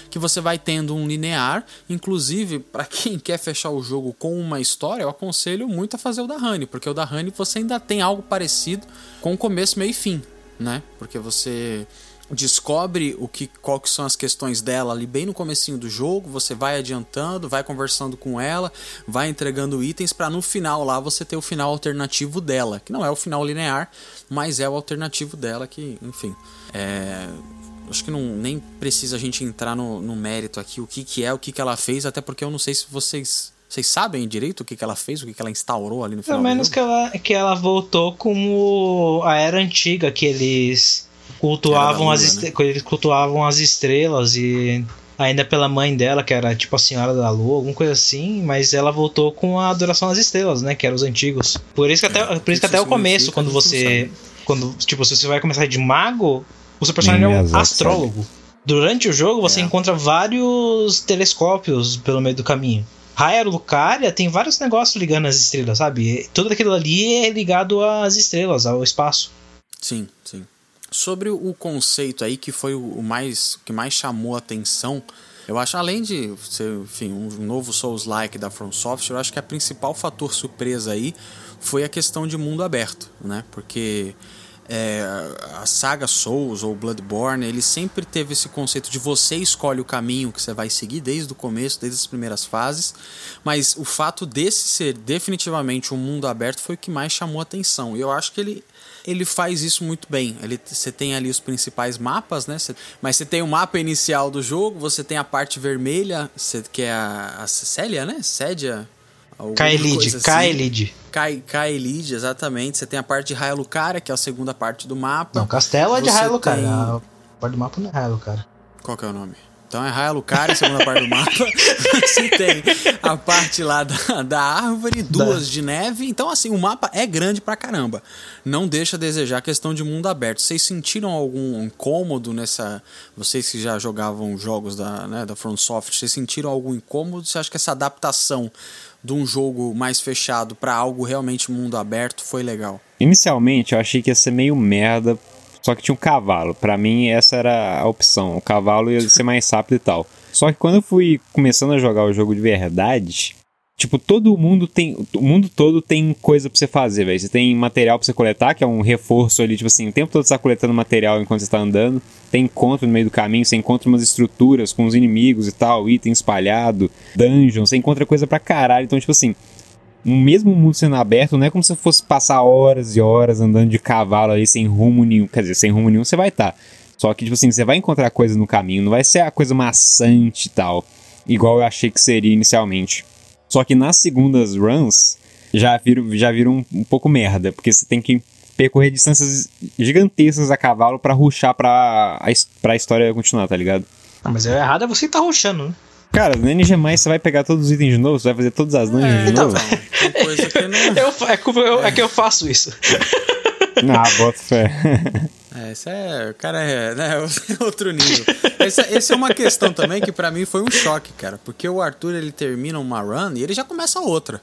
que você vai tendo um linear. Inclusive, para quem *laughs* quer fechar o jogo com uma história, eu aconselho muito a fazer o da Honey, porque o da Honey você ainda tem algo parecido com começo, meio e fim, né? Porque você descobre o que qual que são as questões dela ali bem no comecinho do jogo, você vai adiantando, vai conversando com ela, vai entregando itens para no final lá você ter o final alternativo dela, que não é o final linear, mas é o alternativo dela que, enfim, é acho que não nem precisa a gente entrar no, no mérito aqui o que que é, o que que ela fez, até porque eu não sei se vocês Vocês sabem direito o que, que ela fez, o que, que ela instaurou ali no final? Pelo menos que ela, que ela voltou como a era antiga, que eles cultuavam, Lua, as, né? que eles cultuavam as estrelas e ainda pela mãe dela, que era tipo a Senhora da Lua, alguma coisa assim, mas ela voltou com a adoração às estrelas, né? Que eram os antigos. Por isso que até, por isso que até o começo, quando você. Quando, tipo, se você vai começar de mago, o seu personagem é um astrólogo. Durante o jogo você É. encontra vários telescópios pelo meio do caminho. Raya Lucaria tem vários negócios ligando as estrelas, sabe? Tudo aquilo ali é ligado às estrelas, ao espaço. Sim, sim. Sobre o conceito aí que foi o mais que mais chamou a atenção, eu acho além de ser, enfim, um novo Souls-like da From Software, eu acho que a principal fator surpresa aí foi a questão de mundo aberto, né? Porque é, a saga Souls ou Bloodborne, ele sempre teve esse conceito de você escolhe o caminho que você vai seguir desde o começo, desde as primeiras fases, mas o fato desse ser definitivamente um mundo aberto foi o que mais chamou a atenção. E eu acho que ele ele faz isso muito bem. Ele, você tem ali os principais mapas, né? Mas você tem o mapa inicial do jogo, você tem a parte vermelha, você, que é a, a Célia, né? Cédia? Kaelid, coisa assim. Kaelid. Kaelid, exatamente. Você tem a parte de Raia Lucaria, que é a segunda parte do mapa. Não, Castelo é de Lucaria. tem- A parte do mapa não é Raia Lucaria. Qual que é o nome? Então é Raia segunda parte do mapa. *laughs* Você tem a parte lá da, da árvore, duas de neve. Então, assim, o mapa é grande pra caramba. Não deixa a desejar a questão de mundo aberto. Vocês sentiram algum incômodo nessa. Vocês que já jogavam jogos da, né, da From Software, vocês sentiram algum incômodo? Você acha que essa adaptação de um jogo mais fechado pra algo realmente mundo aberto foi legal? Inicialmente eu achei que ia ser meio merda, só que tinha um cavalo. Pra mim essa era a opção. O cavalo ia ser mais rápido e tal. Só que quando eu fui começando a jogar o jogo de verdade, tipo, todo mundo tem. O mundo todo tem coisa pra você fazer, velho. Você tem material pra você coletar, que é um reforço ali, tipo assim, o tempo todo você tá coletando material enquanto você tá andando. Tem encontro no meio do caminho, você encontra umas estruturas com os inimigos e tal, item espalhado, dungeon, você encontra coisa pra caralho. Então, tipo assim, mesmo mundo sendo aberto, não é como se fosse passar horas e horas andando de cavalo ali sem rumo nenhum. Quer dizer, sem rumo nenhum você vai estar. Só que, tipo assim, você vai encontrar coisa no caminho, não vai ser a coisa maçante e tal, igual eu achei que seria inicialmente. Só que nas segundas runs já viram, já viram um, um pouco merda, porque você tem que percorrer distâncias gigantescas a cavalo pra ruxar pra, a, pra história continuar, tá ligado? Ah, mas é errado é você que tá rushando, né? Cara, no NG+, você vai pegar todos os itens de novo, você vai fazer todas as dungeons de então, novo? tem coisa que não. *laughs* Eu, é, que eu, é que eu faço isso. *laughs* Ah, bota fé. É, esse é. O cara é né, *laughs* outro nível. Esse, esse é uma questão também que pra mim foi um choque, cara. Porque o Arthur ele termina uma run e ele já começa outra.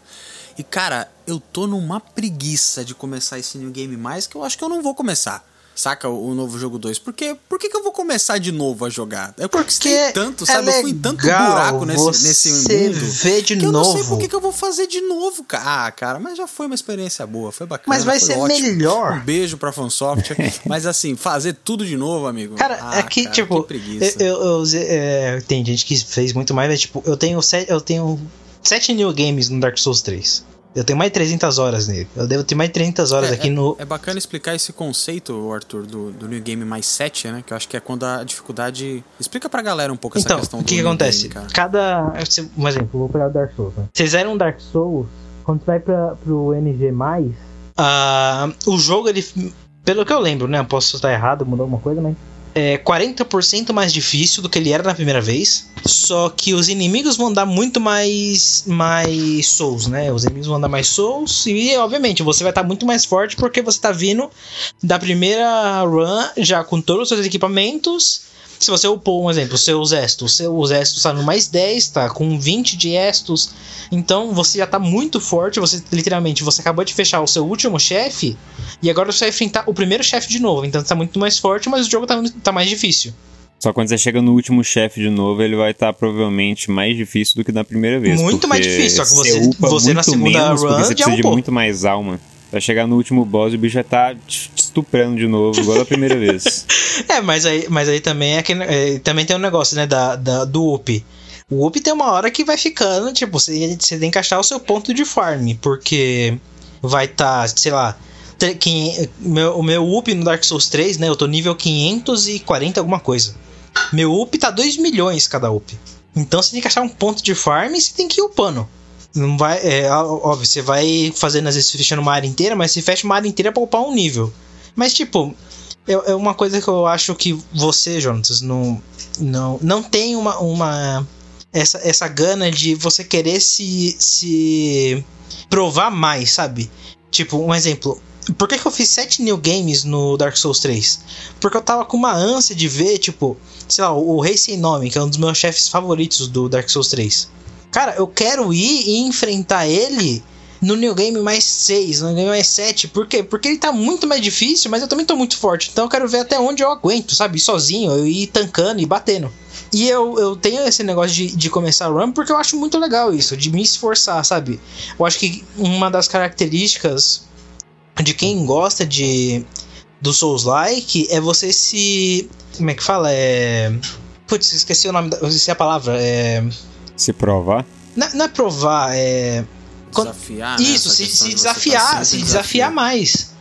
E, cara, eu tô numa preguiça de começar esse New Game Mais que eu acho que eu não vou começar. Saca o, novo jogo 2? Porque por que, que eu vou começar de novo a jogar? Eu conquistei tanto, sabe? eu fui em tanto buraco nesse, nesse você mundo. vê de que eu não sei novo. por que, que eu vou fazer de novo, cara. Ah, cara, mas já foi uma experiência boa, foi bacana. Mas vai ser ótimo. melhor. Um beijo pra FanSoft. *laughs* mas assim, fazer tudo de novo, amigo. Cara, ah, é que, cara, tipo, que preguiça. eu, eu- eu- é, tem gente que fez muito mais, mas, tipo, eu tenho, sete, eu tenho sete new games no Dark Souls 3. Eu tenho mais de 300 horas nele. Eu devo ter mais de 300 horas É, aqui é- no. é bacana explicar esse conceito, Arthur, do, do New Game mais 7, né? Que eu acho que é quando a dificuldade. Explica pra galera um pouco essa Então, questão o do que, acontece? Game. Cada. Um exemplo, vou pegar o Dark Souls. Né? Vocês eram Dark Souls, quando você vai pra, pro NG, ah, o jogo, ele. Pelo que eu lembro, né? Eu posso estar errado, mudou alguma coisa, mas. É 40% mais difícil do que ele era na primeira vez. Só que os inimigos vão dar muito mais. mais souls, né? Os inimigos vão dar mais souls. E, obviamente, você vai estar muito mais forte porque você tá vindo da primeira run já com todos os seus equipamentos. Se você upou, um exemplo, seus estos, seus estos tá no mais 10, tá com 20 de estos. Então você já tá muito forte, você literalmente, você acabou de fechar o seu último chefe e agora você vai enfrentar o primeiro chefe de novo. Então você tá muito mais forte, mas o jogo tá, tá mais difícil. Só quando você chega no último chefe de novo, ele vai estar provavelmente mais difícil do que na primeira vez. Muito mais porque difícil, só que você- upa você na segunda menos, porque run você já precisa de muito mais alma. Vai chegar no último boss e o bicho já tá te estuprando de novo, igual da primeira vez. *laughs* É, mas aí, mas aí também é que é, também tem um negócio, né, da, da- do up. O up tem uma hora que vai ficando, tipo, você, você tem que achar o seu ponto de farm, porque vai estar, sei lá, meu, o meu up no Dark Souls 3, né, eu tô nível 540 alguma coisa. Meu up tá 2 milhões cada up. Então você tem que achar um ponto de farm e você tem que ir upando. Não vai. É, óbvio, você vai fazendo às vezes fechando uma área inteira, mas você fecha uma área inteira pra upar um nível. Mas, tipo, é, é uma coisa que eu acho que você, Jonas, não, não, não tem uma, uma essa, essa gana de você querer se, se provar mais, sabe? Tipo, um exemplo. Por que, que eu fiz 7 new games no Dark Souls 3? Porque eu tava com uma ânsia de ver, tipo, sei lá, o Rei Sem Nome, que é um dos meus chefes favoritos do Dark Souls 3. Cara, eu quero ir e enfrentar ele no New Game mais 6, no New Game mais 7. Por quê? Porque ele tá muito mais difícil, mas eu também tô muito forte. Então eu quero ver até onde eu aguento, sabe? Sozinho, eu ir tancando e batendo. E eu, eu tenho esse negócio de, de começar a run porque eu acho muito legal isso, de me esforçar, sabe? Eu acho que uma das características de quem gosta de do Souls-like é você se. Como é que fala? É. Putz, esqueci o nome da. Esqueci a palavra. É. Se provar? Não, não é provar, é. Desafiar, né? Isso, se, se de tá desafiar, sempre se desafiar desafio. mais.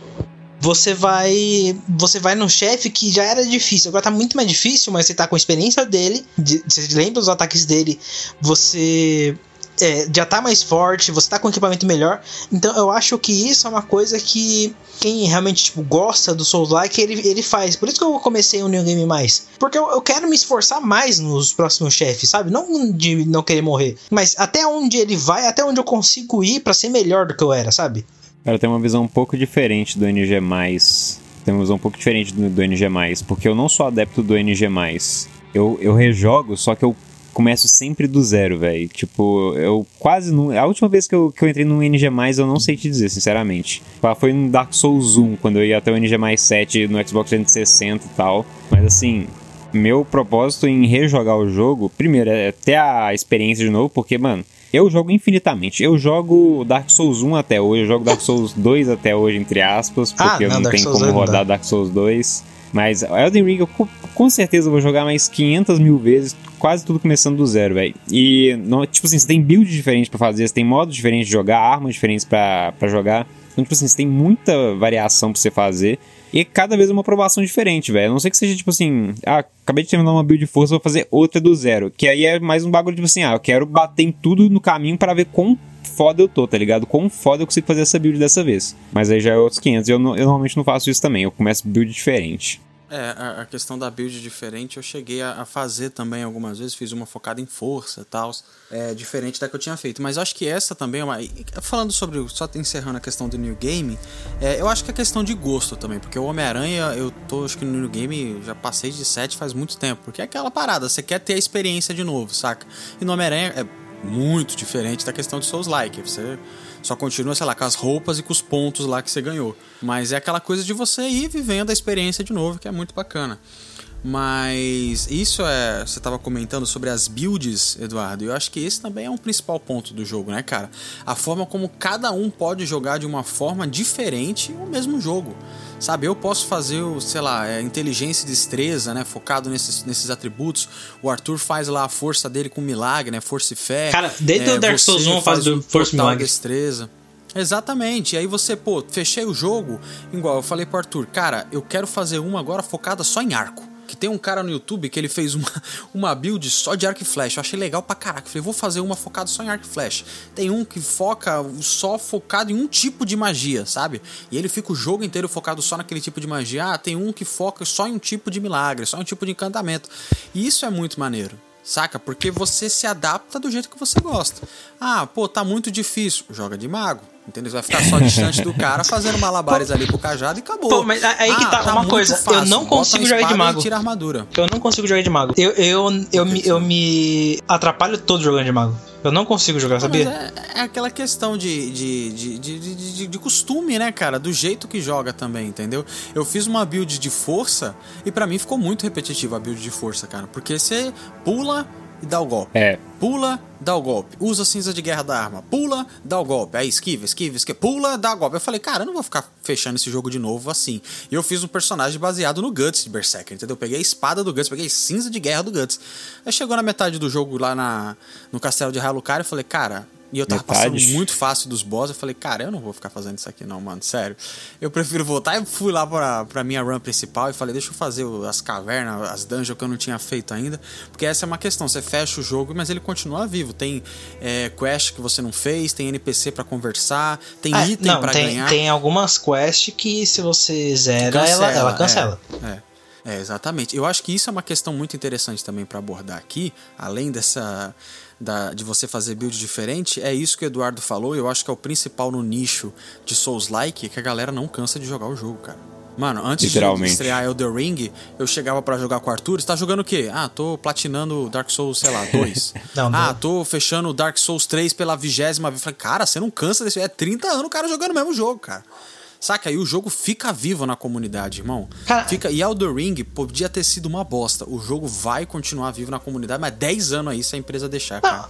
Você vai. Você vai no chefe que já era difícil, agora tá muito mais difícil, mas você tá com a experiência dele, de- você lembra os ataques dele, você é, já tá mais forte, você tá com equipamento melhor. Então eu acho que isso é uma coisa que quem realmente tipo, gosta do Souls-like, ele, ele faz. Por isso que eu comecei o New Game mais. Porque eu, eu quero me esforçar mais nos próximos chefes, sabe? Não de não querer morrer, mas até onde ele vai, até onde eu consigo ir pra ser melhor do que eu era, sabe? Cara, tem uma visão um pouco diferente do NG+. Tem uma visão um pouco diferente do, do NG+, porque eu não sou adepto do NG+. Eu, eu rejogo, só que eu começo sempre do zero, velho. Tipo, eu quase não... A última vez que eu, que eu entrei no NG+, eu não sei te dizer, sinceramente. Foi no Dark Souls 1, quando eu ia até o NG+, 7 no Xbox 360 e tal. Mas assim, meu propósito em rejogar o jogo, primeiro, é ter a experiência de novo, porque, mano, eu jogo infinitamente. Eu jogo Dark Souls 1 até hoje, eu jogo Dark *laughs* Souls 2 até hoje, entre aspas, Ah, porque não, não, Dark tem Souls como 2 não dá. rodar Dark Souls 2. Mas Elden Ring eu co- com certeza vou jogar mais 500 mil vezes, quase tudo começando do zero, velho. E, não- tipo assim, você tem build diferente pra fazer, você tem modos diferentes de jogar, armas diferentes pra jogar. Então, tipo assim, você tem muita variação pra você fazer. E cada vez é uma aprovação diferente, velho. A não sei que seja tipo assim, ah, acabei de terminar uma build de força, vou fazer outra do zero. Que aí é mais um bagulho tipo assim, ah, eu quero bater em tudo no caminho para ver quão foda eu tô, tá ligado? Quão foda eu consigo fazer essa build dessa vez. Mas aí já é outros 500. E eu, eu normalmente não faço isso também, eu começo build diferente. É, a, a questão da build diferente eu cheguei a, a fazer também algumas vezes, fiz uma focada em força e tal, é, diferente da que eu tinha feito. Mas acho que essa também é uma. Falando sobre. Só encerrando a questão do New Game, é, eu acho que é questão de gosto também, porque o Homem-Aranha, eu tô, acho que no New Game já passei de 7 faz muito tempo, porque é aquela parada, você quer ter a experiência de novo, saca? E no Homem-Aranha é muito diferente da questão de Souls-like, você só continua, sei lá, com as roupas e com os pontos lá que você ganhou. Mas é aquela coisa de você ir vivendo a experiência de novo, que é muito bacana. Mas isso é. Você estava comentando sobre as builds, Eduardo. E eu acho que esse também é um principal ponto do jogo, né, cara? A forma como cada um pode jogar de uma forma diferente o mesmo jogo. Sabe, eu posso fazer, o, sei lá, é, inteligência e destreza, né? Focado nesses, nesses atributos. O Arthur faz lá a força dele com milagre, né? Força e fé. Cara, desde o Dark Souls 1 faz do Força e Milagre. destreza. Exatamente. E aí você, pô, fechei o jogo. Igual eu falei pro Arthur, cara, eu quero fazer uma agora focada só em arco. Que tem um cara no YouTube que ele fez uma, *laughs* uma build só de arco e flecha. Eu achei legal pra caraca. Falei, vou fazer uma focada só em arco e flecha. Tem um que foca só focado em um tipo de magia, sabe? E ele fica o jogo inteiro focado só naquele tipo de magia. Ah, tem um que foca só em um tipo de milagre, só em um tipo de encantamento. E isso é muito maneiro. Saca? Porque você se adapta do jeito que você gosta. Ah, pô, tá muito difícil. Joga de mago. Entendeu? Você vai ficar só distante do cara fazendo malabares ali com o cajado e acabou. Pô, mas aí que tá, uma muito coisa, eu não consigo jogar de mago. Tira armadura. Eu não consigo jogar de mago. Eu, eu, eu, me, eu me atrapalho todo jogando de mago. Eu não consigo jogar, sabia? é, é aquela questão de, de, de, de, de, de- de costume, né, cara? Do jeito que joga também, entendeu? Eu fiz uma build de força e pra mim ficou muito repetitiva a build de força, cara. Porque você pula e dá o golpe. É, Pula, dá o golpe. Usa a cinza de guerra da arma. Pula, dá o golpe. Aí esquiva, esquiva, esquiva. Pula, dá o golpe. Eu falei, cara, eu não vou ficar fechando esse jogo de novo assim. E eu fiz um personagem baseado no Guts de Berserker, entendeu? Eu peguei a espada do Guts, peguei cinza de guerra do Guts. Aí chegou na metade do jogo lá na, no castelo de Halucar e falei, cara, E eu tava Metade. passando muito fácil dos boss. Eu falei, cara, eu não vou ficar fazendo isso aqui, não, mano. Sério. Eu prefiro voltar. Eu fui lá pra, pra minha run principal e falei, deixa eu fazer as cavernas, as dungeons que eu não tinha feito ainda. Porque essa é uma questão. Você fecha o jogo, mas ele continua vivo. Tem é, quest que você não fez, tem NPC pra conversar, tem Ah, item não, pra tem, ganhar. tem algumas quests que se você zera, ela, ela cancela. É, é, exatamente. Eu acho que isso é uma questão muito interessante também para abordar aqui, além dessa da, de você fazer build diferente, é isso que o Eduardo falou, e eu acho que é o principal no nicho de Souls-like, que a galera não cansa de jogar o jogo, cara. Mano, antes de estrear Elder Ring, eu chegava pra jogar com o Arthur, você tá jogando o quê? Ah, tô platinando Dark Souls, sei lá, 2. *laughs* Não, ah, tô fechando Dark Souls 3 pela vigésima vez. Falei, cara, você não cansa desse... É 30 anos o cara jogando o mesmo jogo, cara. Saca? E o jogo fica vivo na comunidade, irmão. Cara- Fica... E Elder Ring podia ter sido uma bosta. O jogo vai continuar vivo na comunidade, mas 10 anos aí se a empresa deixar, cara.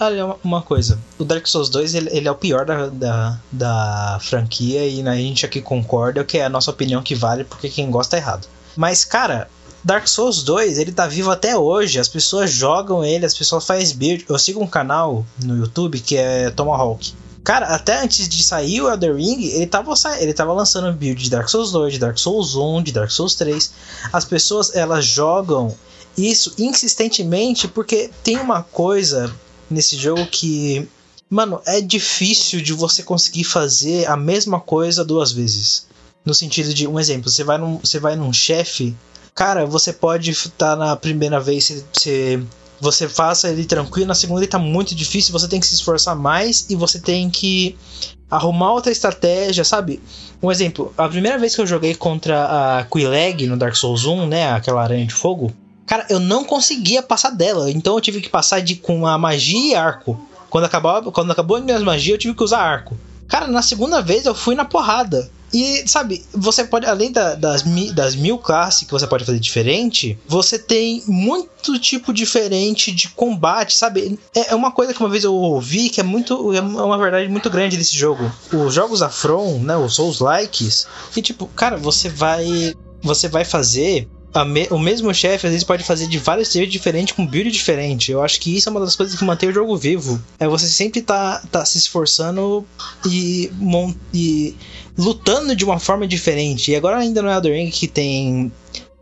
Olha uma coisa. O Dark Souls 2 ele, ele é o pior da, da, da franquia e a gente aqui concorda que é a nossa opinião que vale porque quem gosta é errado. Mas, cara, Dark Souls 2 ele tá vivo até hoje. As pessoas jogam ele, as pessoas fazem build. Eu sigo um canal no YouTube que é Tomahawk. Cara, até antes de sair o Elder Ring, ele tava, ele tava lançando build de Dark Souls 2, de Dark Souls 1, de Dark Souls 3. As pessoas, elas jogam isso insistentemente porque tem uma coisa nesse jogo que, mano, é difícil de você conseguir fazer a mesma coisa duas vezes. No sentido de, um exemplo, você vai num, você vai num chefe, cara, você pode estar na primeira vez, você, você, você faça ele tranquilo, na segunda ele tá muito difícil, você tem que se esforçar mais e você tem que arrumar outra estratégia, sabe? Um exemplo, a primeira vez que eu joguei contra a Quileg no Dark Souls 1, né, aquela aranha de fogo, cara, eu não conseguia passar dela, então eu tive que passar de com a magia e arco. Quando acabava, quando acabou as minhas magias, eu tive que usar arco. Cara, na segunda vez eu fui na porrada. E, sabe, você pode, além da- das, das mil classes que você pode fazer diferente, você tem muito tipo diferente de combate, sabe? É, é uma coisa que uma vez eu ouvi que é muito. É uma verdade muito grande desse jogo. Os jogos da From, né? Os Souls Likes, que tipo, cara, você vai. Você vai fazer. A me- o mesmo chefe às vezes pode fazer de vários jeitos diferentes com build diferente. Eu acho que isso é uma das coisas que mantém o jogo vivo. É você sempre tá, tá se esforçando e, e lutando de uma forma diferente. E agora ainda no Elden Ring que tem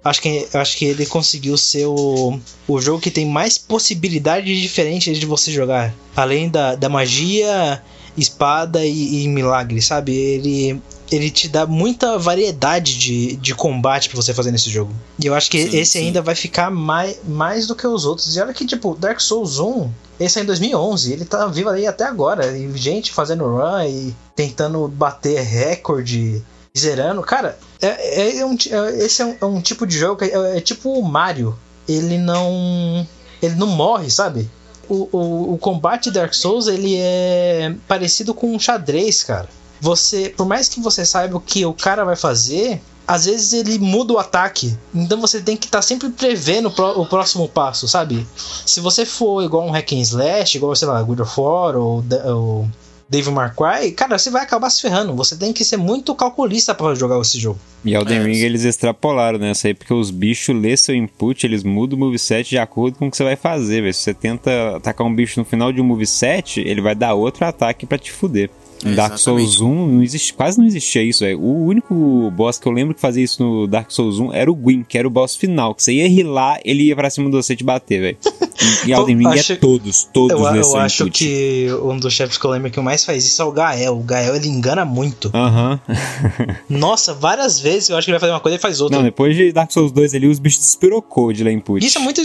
acho que acho que ele conseguiu ser o, o jogo que tem mais possibilidades diferentes de você jogar. Além da, da magia, espada e, e milagre, sabe? Ele ele te dá muita variedade de, de combate pra você fazer nesse jogo. E eu acho que Sim, esse sim. ainda vai ficar mais, mais do que os outros. E olha que, tipo, Dark Souls 1, esse é em 2011, ele tá vivo aí até agora. E gente fazendo run e tentando bater recorde, zerando. Cara, é, é um, ti- é- esse é um, é um tipo de jogo que é, é tipo o Mario. Ele não. Ele não morre, sabe? O, o, o combate de Dark Souls ele é parecido com um xadrez, cara. Você, por mais que você saiba o que o cara vai fazer, às vezes ele muda o ataque. Então você tem que estar sempre prevendo o pró- o próximo passo, sabe? Se você for igual um hack and slash, igual, sei lá, God of War ou, ou Devil May Cry, cara, você vai acabar se ferrando. Você tem que ser muito calculista para jogar esse jogo. E Elden É, Ring sim. eles extrapolaram nessa aí, porque os bichos lê seu input, eles mudam o moveset de acordo com o que você vai fazer, velho. Se você tenta atacar um bicho no final de um moveset, ele vai dar outro ataque pra te fuder. Em É, Dark Souls 1 não existe, quase não existia isso, velho. O único boss que eu lembro que fazia isso no Dark Souls 1 era o Gwyn, que era o boss final. Que você ia rilar, ele ia pra cima de você te bater, velho. *laughs* E, Elden Ring acho- é todos, todos Eu, eu acho input. que um dos chefes que eu lembro que mais faz isso é o Gael. O Gael ele engana muito. Aham. *laughs* Nossa, várias vezes eu acho que ele vai fazer uma coisa e faz outra. Não, depois de Dark Souls 2 ali, os bichos despirocou de ler input. Isso é muito,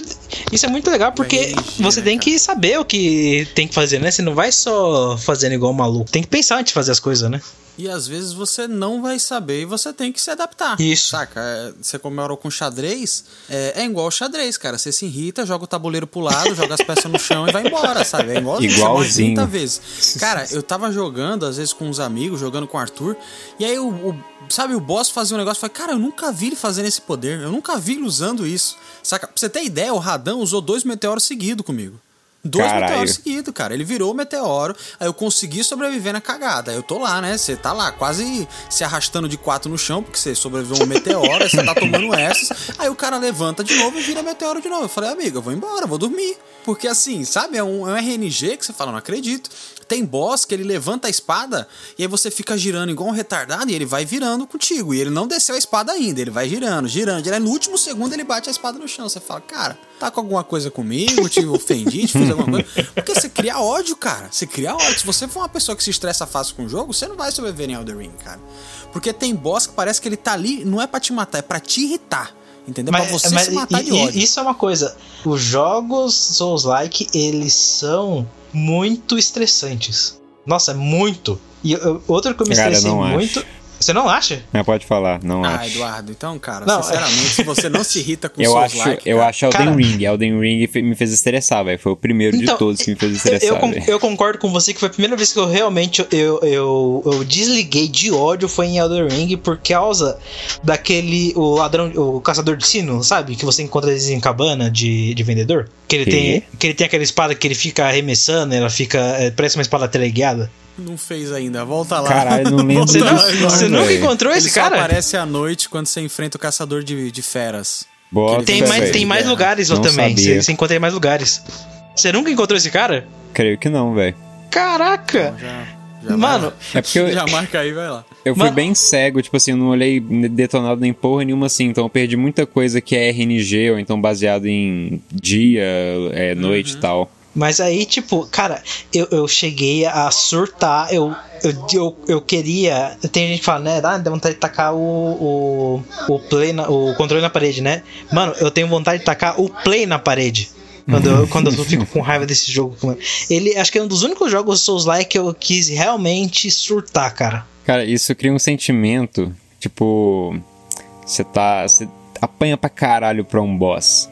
isso é muito legal porque você né, tem cara? que saber o que tem que fazer, né? Você não vai só fazendo igual um maluco. Tem que pensar antes de fazer as coisas, né? E às vezes você não vai saber e você tem que se adaptar. Isso. Saca? É, Você comemorou com xadrez, é, é igual xadrez, cara. Você se irrita, joga o tabuleiro pro lado, joga as peças no chão e vai embora, sabe? É morre Igualzinho. 30 vezes. Cara, eu tava jogando, às vezes, com uns amigos, jogando com o Arthur, e aí o. o- Sabe, o boss fazia um negócio e falei, cara, eu nunca vi ele fazendo esse poder, eu nunca vi ele usando isso. Saca? Pra você ter ideia, o Radão usou dois meteoros seguidos comigo. Dois Caralho. meteoros seguidos, cara. Ele virou o meteoro, aí eu consegui sobreviver na cagada. Aí eu tô lá, né? Você tá lá, quase se arrastando de quatro no chão, porque você sobreviveu um meteoro, aí você tá tomando essas. Aí o cara levanta de novo e vira meteoro de novo. Eu falei, amigo, eu vou embora, eu vou dormir. Porque assim, sabe, é um, é um RNG que você fala, não acredito. Tem boss que ele levanta a espada e aí você fica girando igual um retardado e ele vai virando contigo. E ele não desceu a espada ainda, ele vai girando, girando. girando. No último segundo ele bate a espada no chão. Você fala, cara, tá com alguma coisa comigo? Te ofendi, te fiz alguma coisa? Porque você cria ódio, cara. Você cria ódio. Se você for uma pessoa que se estressa fácil com o jogo, você não vai sobreviver em Elden Ring, cara. Porque tem boss que parece que ele tá ali, não é pra te matar, é pra te irritar. Entendeu? pra você se matar e- de ódio. Isso é uma coisa. Os jogos Souls-like, eles são muito estressantes. Nossa, é muito. E eu- outro que eu me Cara, estressei não acho. Você não acha? Mas pode falar, não Ah, acho. Eduardo, então, cara, Não, sinceramente, se você não se irrita com Eu acho, like, eu cara, acho Elden Cara- Ring. Elden Ring me fez estressar, velho. Foi o primeiro de todos que me fez estressar, eu, eu concordo com você que foi a primeira vez que eu realmente eu, eu, eu desliguei de ódio foi em Elden Ring por causa daquele o ladrão, o caçador de sino, sabe? Que você encontra eles em cabana de, de vendedor. Que ele Que? tem que ele tem aquela espada que ele fica arremessando, ela fica é, parece uma espada teleguiada. não fez ainda. Volta lá. Caralho, não lembro Você, Eduardo. você não, nunca encontrou Ele esse só cara? aparece à noite quando você enfrenta o caçador de, de feras. Bota, Tem mais, velho. tem mais Guerra. lugares lá Não também. sabia. Você, você encontra em mais lugares. Você nunca encontrou esse cara? Creio que não, velho. Caraca! Então já, já Mano, vai É porque eu, já marca aí, vai lá. eu fui Mas- bem cego, tipo assim, eu não olhei detonado nem porra nenhuma assim, então eu perdi muita coisa que é RNG, ou então baseado em dia, é, noite Uhum. e tal. Mas aí, tipo, cara, eu, eu cheguei a surtar, eu, eu, eu, eu queria. Tem gente que fala, né? Ah, dá vontade de tacar o, o, o play na, o controle na parede, né? Mano, eu tenho vontade de tacar o play na parede. Quando eu, quando eu *laughs* fico com raiva desse jogo. Ele acho que é um dos únicos jogos Souls-like que eu quis realmente surtar, cara. Cara, isso cria um sentimento, tipo, você tá, você apanha pra caralho pra um boss.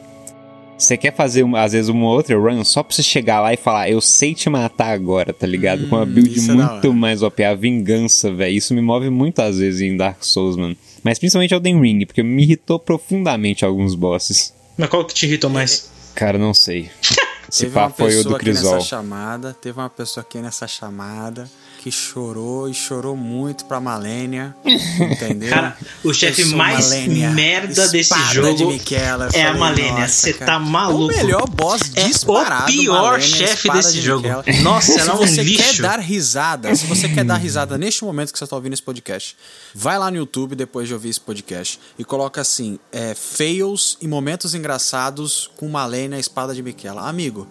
Você quer fazer, uma- às vezes, uma outra run só pra você chegar lá e falar, eu sei te matar agora, tá ligado? Com uma Hum, build é muito mais OP, a vingança, velho. Isso me move muito às vezes em Dark Souls, mano. Mas principalmente Elden Ring, porque me irritou profundamente alguns bosses. Mas qual que te irritou mais? Cara, não sei. *laughs* Esse Teve uma papo foi o pessoa do aqui nessa Crisol. chamada, teve uma pessoa aqui nessa chamada que chorou e chorou muito pra Malênia, *laughs* entendeu? Cara, o chefe mais Malenia, merda desse jogo de Miquela. Eu é a nossa, Você tá maluco. É o melhor boss É disparado. o pior Malenia, chefe desse de jogo. Miquela. Nossa, se ela é um você lixo. quer dar risada, se você quer dar risada neste momento que você está ouvindo esse podcast, vai lá no YouTube depois de ouvir esse podcast e coloca assim: é, fails e momentos engraçados com Malenia, espada de Miquela. Amigo,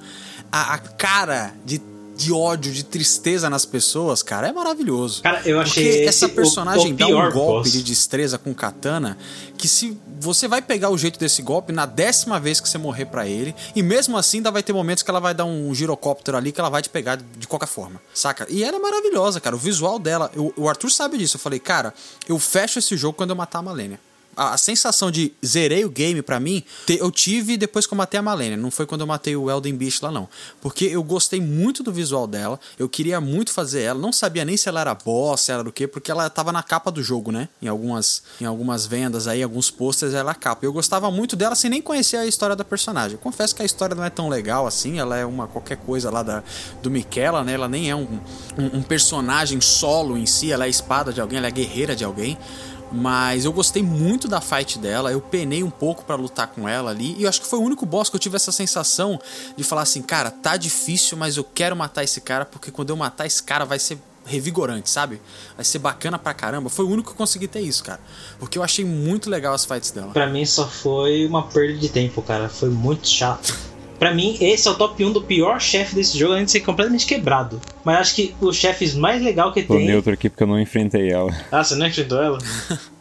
a, a cara de, de ódio, de tristeza nas pessoas, cara, é maravilhoso. Cara, eu achei Porque essa o- personagem o dá um golpe boss. de destreza com katana que se você vai pegar o jeito desse golpe na décima vez que você morrer pra ele e mesmo assim ainda vai ter momentos que ela vai dar um girocóptero ali que ela vai te pegar de qualquer forma, saca? E ela é maravilhosa, cara. O visual dela, eu- o Arthur sabe disso. Eu falei, cara, eu fecho esse jogo quando eu matar a Malenia. A, sensação de zerei o game pra mim, eu tive depois que eu matei a Malenia. Não foi quando eu matei o Elden Beast lá, não. Porque eu gostei muito do visual dela. Eu queria muito fazer ela. Não sabia nem se ela era boss, se era do quê, porque ela tava na capa do jogo, né? Em algumas, em algumas vendas aí, alguns posters, ela é capa. Eu gostava muito dela sem nem conhecer a história da personagem. Confesso que a história não é tão legal assim. Ela é uma qualquer coisa lá da, do Miquela, né? Ela nem é um, um, um personagem solo em si. Ela é espada de alguém, ela é guerreira de alguém. Mas eu gostei muito da fight dela, eu penei um pouco pra lutar com ela ali, e eu acho que foi o único boss que eu tive essa sensação de falar assim, cara, tá difícil, mas eu quero matar esse cara, porque quando eu matar esse cara vai ser revigorante, sabe? Vai ser bacana pra caramba. Foi o único que eu consegui ter isso, cara. Porque eu achei muito legal as fights dela. Pra mim só foi uma perda de tempo, cara. Foi muito chato. Pra mim, esse é o top 1 do pior chefe desse jogo, além de ser completamente quebrado. Mas acho que os chefes mais legal que Tô tem. neutro aqui porque eu não enfrentei ela. Ah, você não enfrentou ela?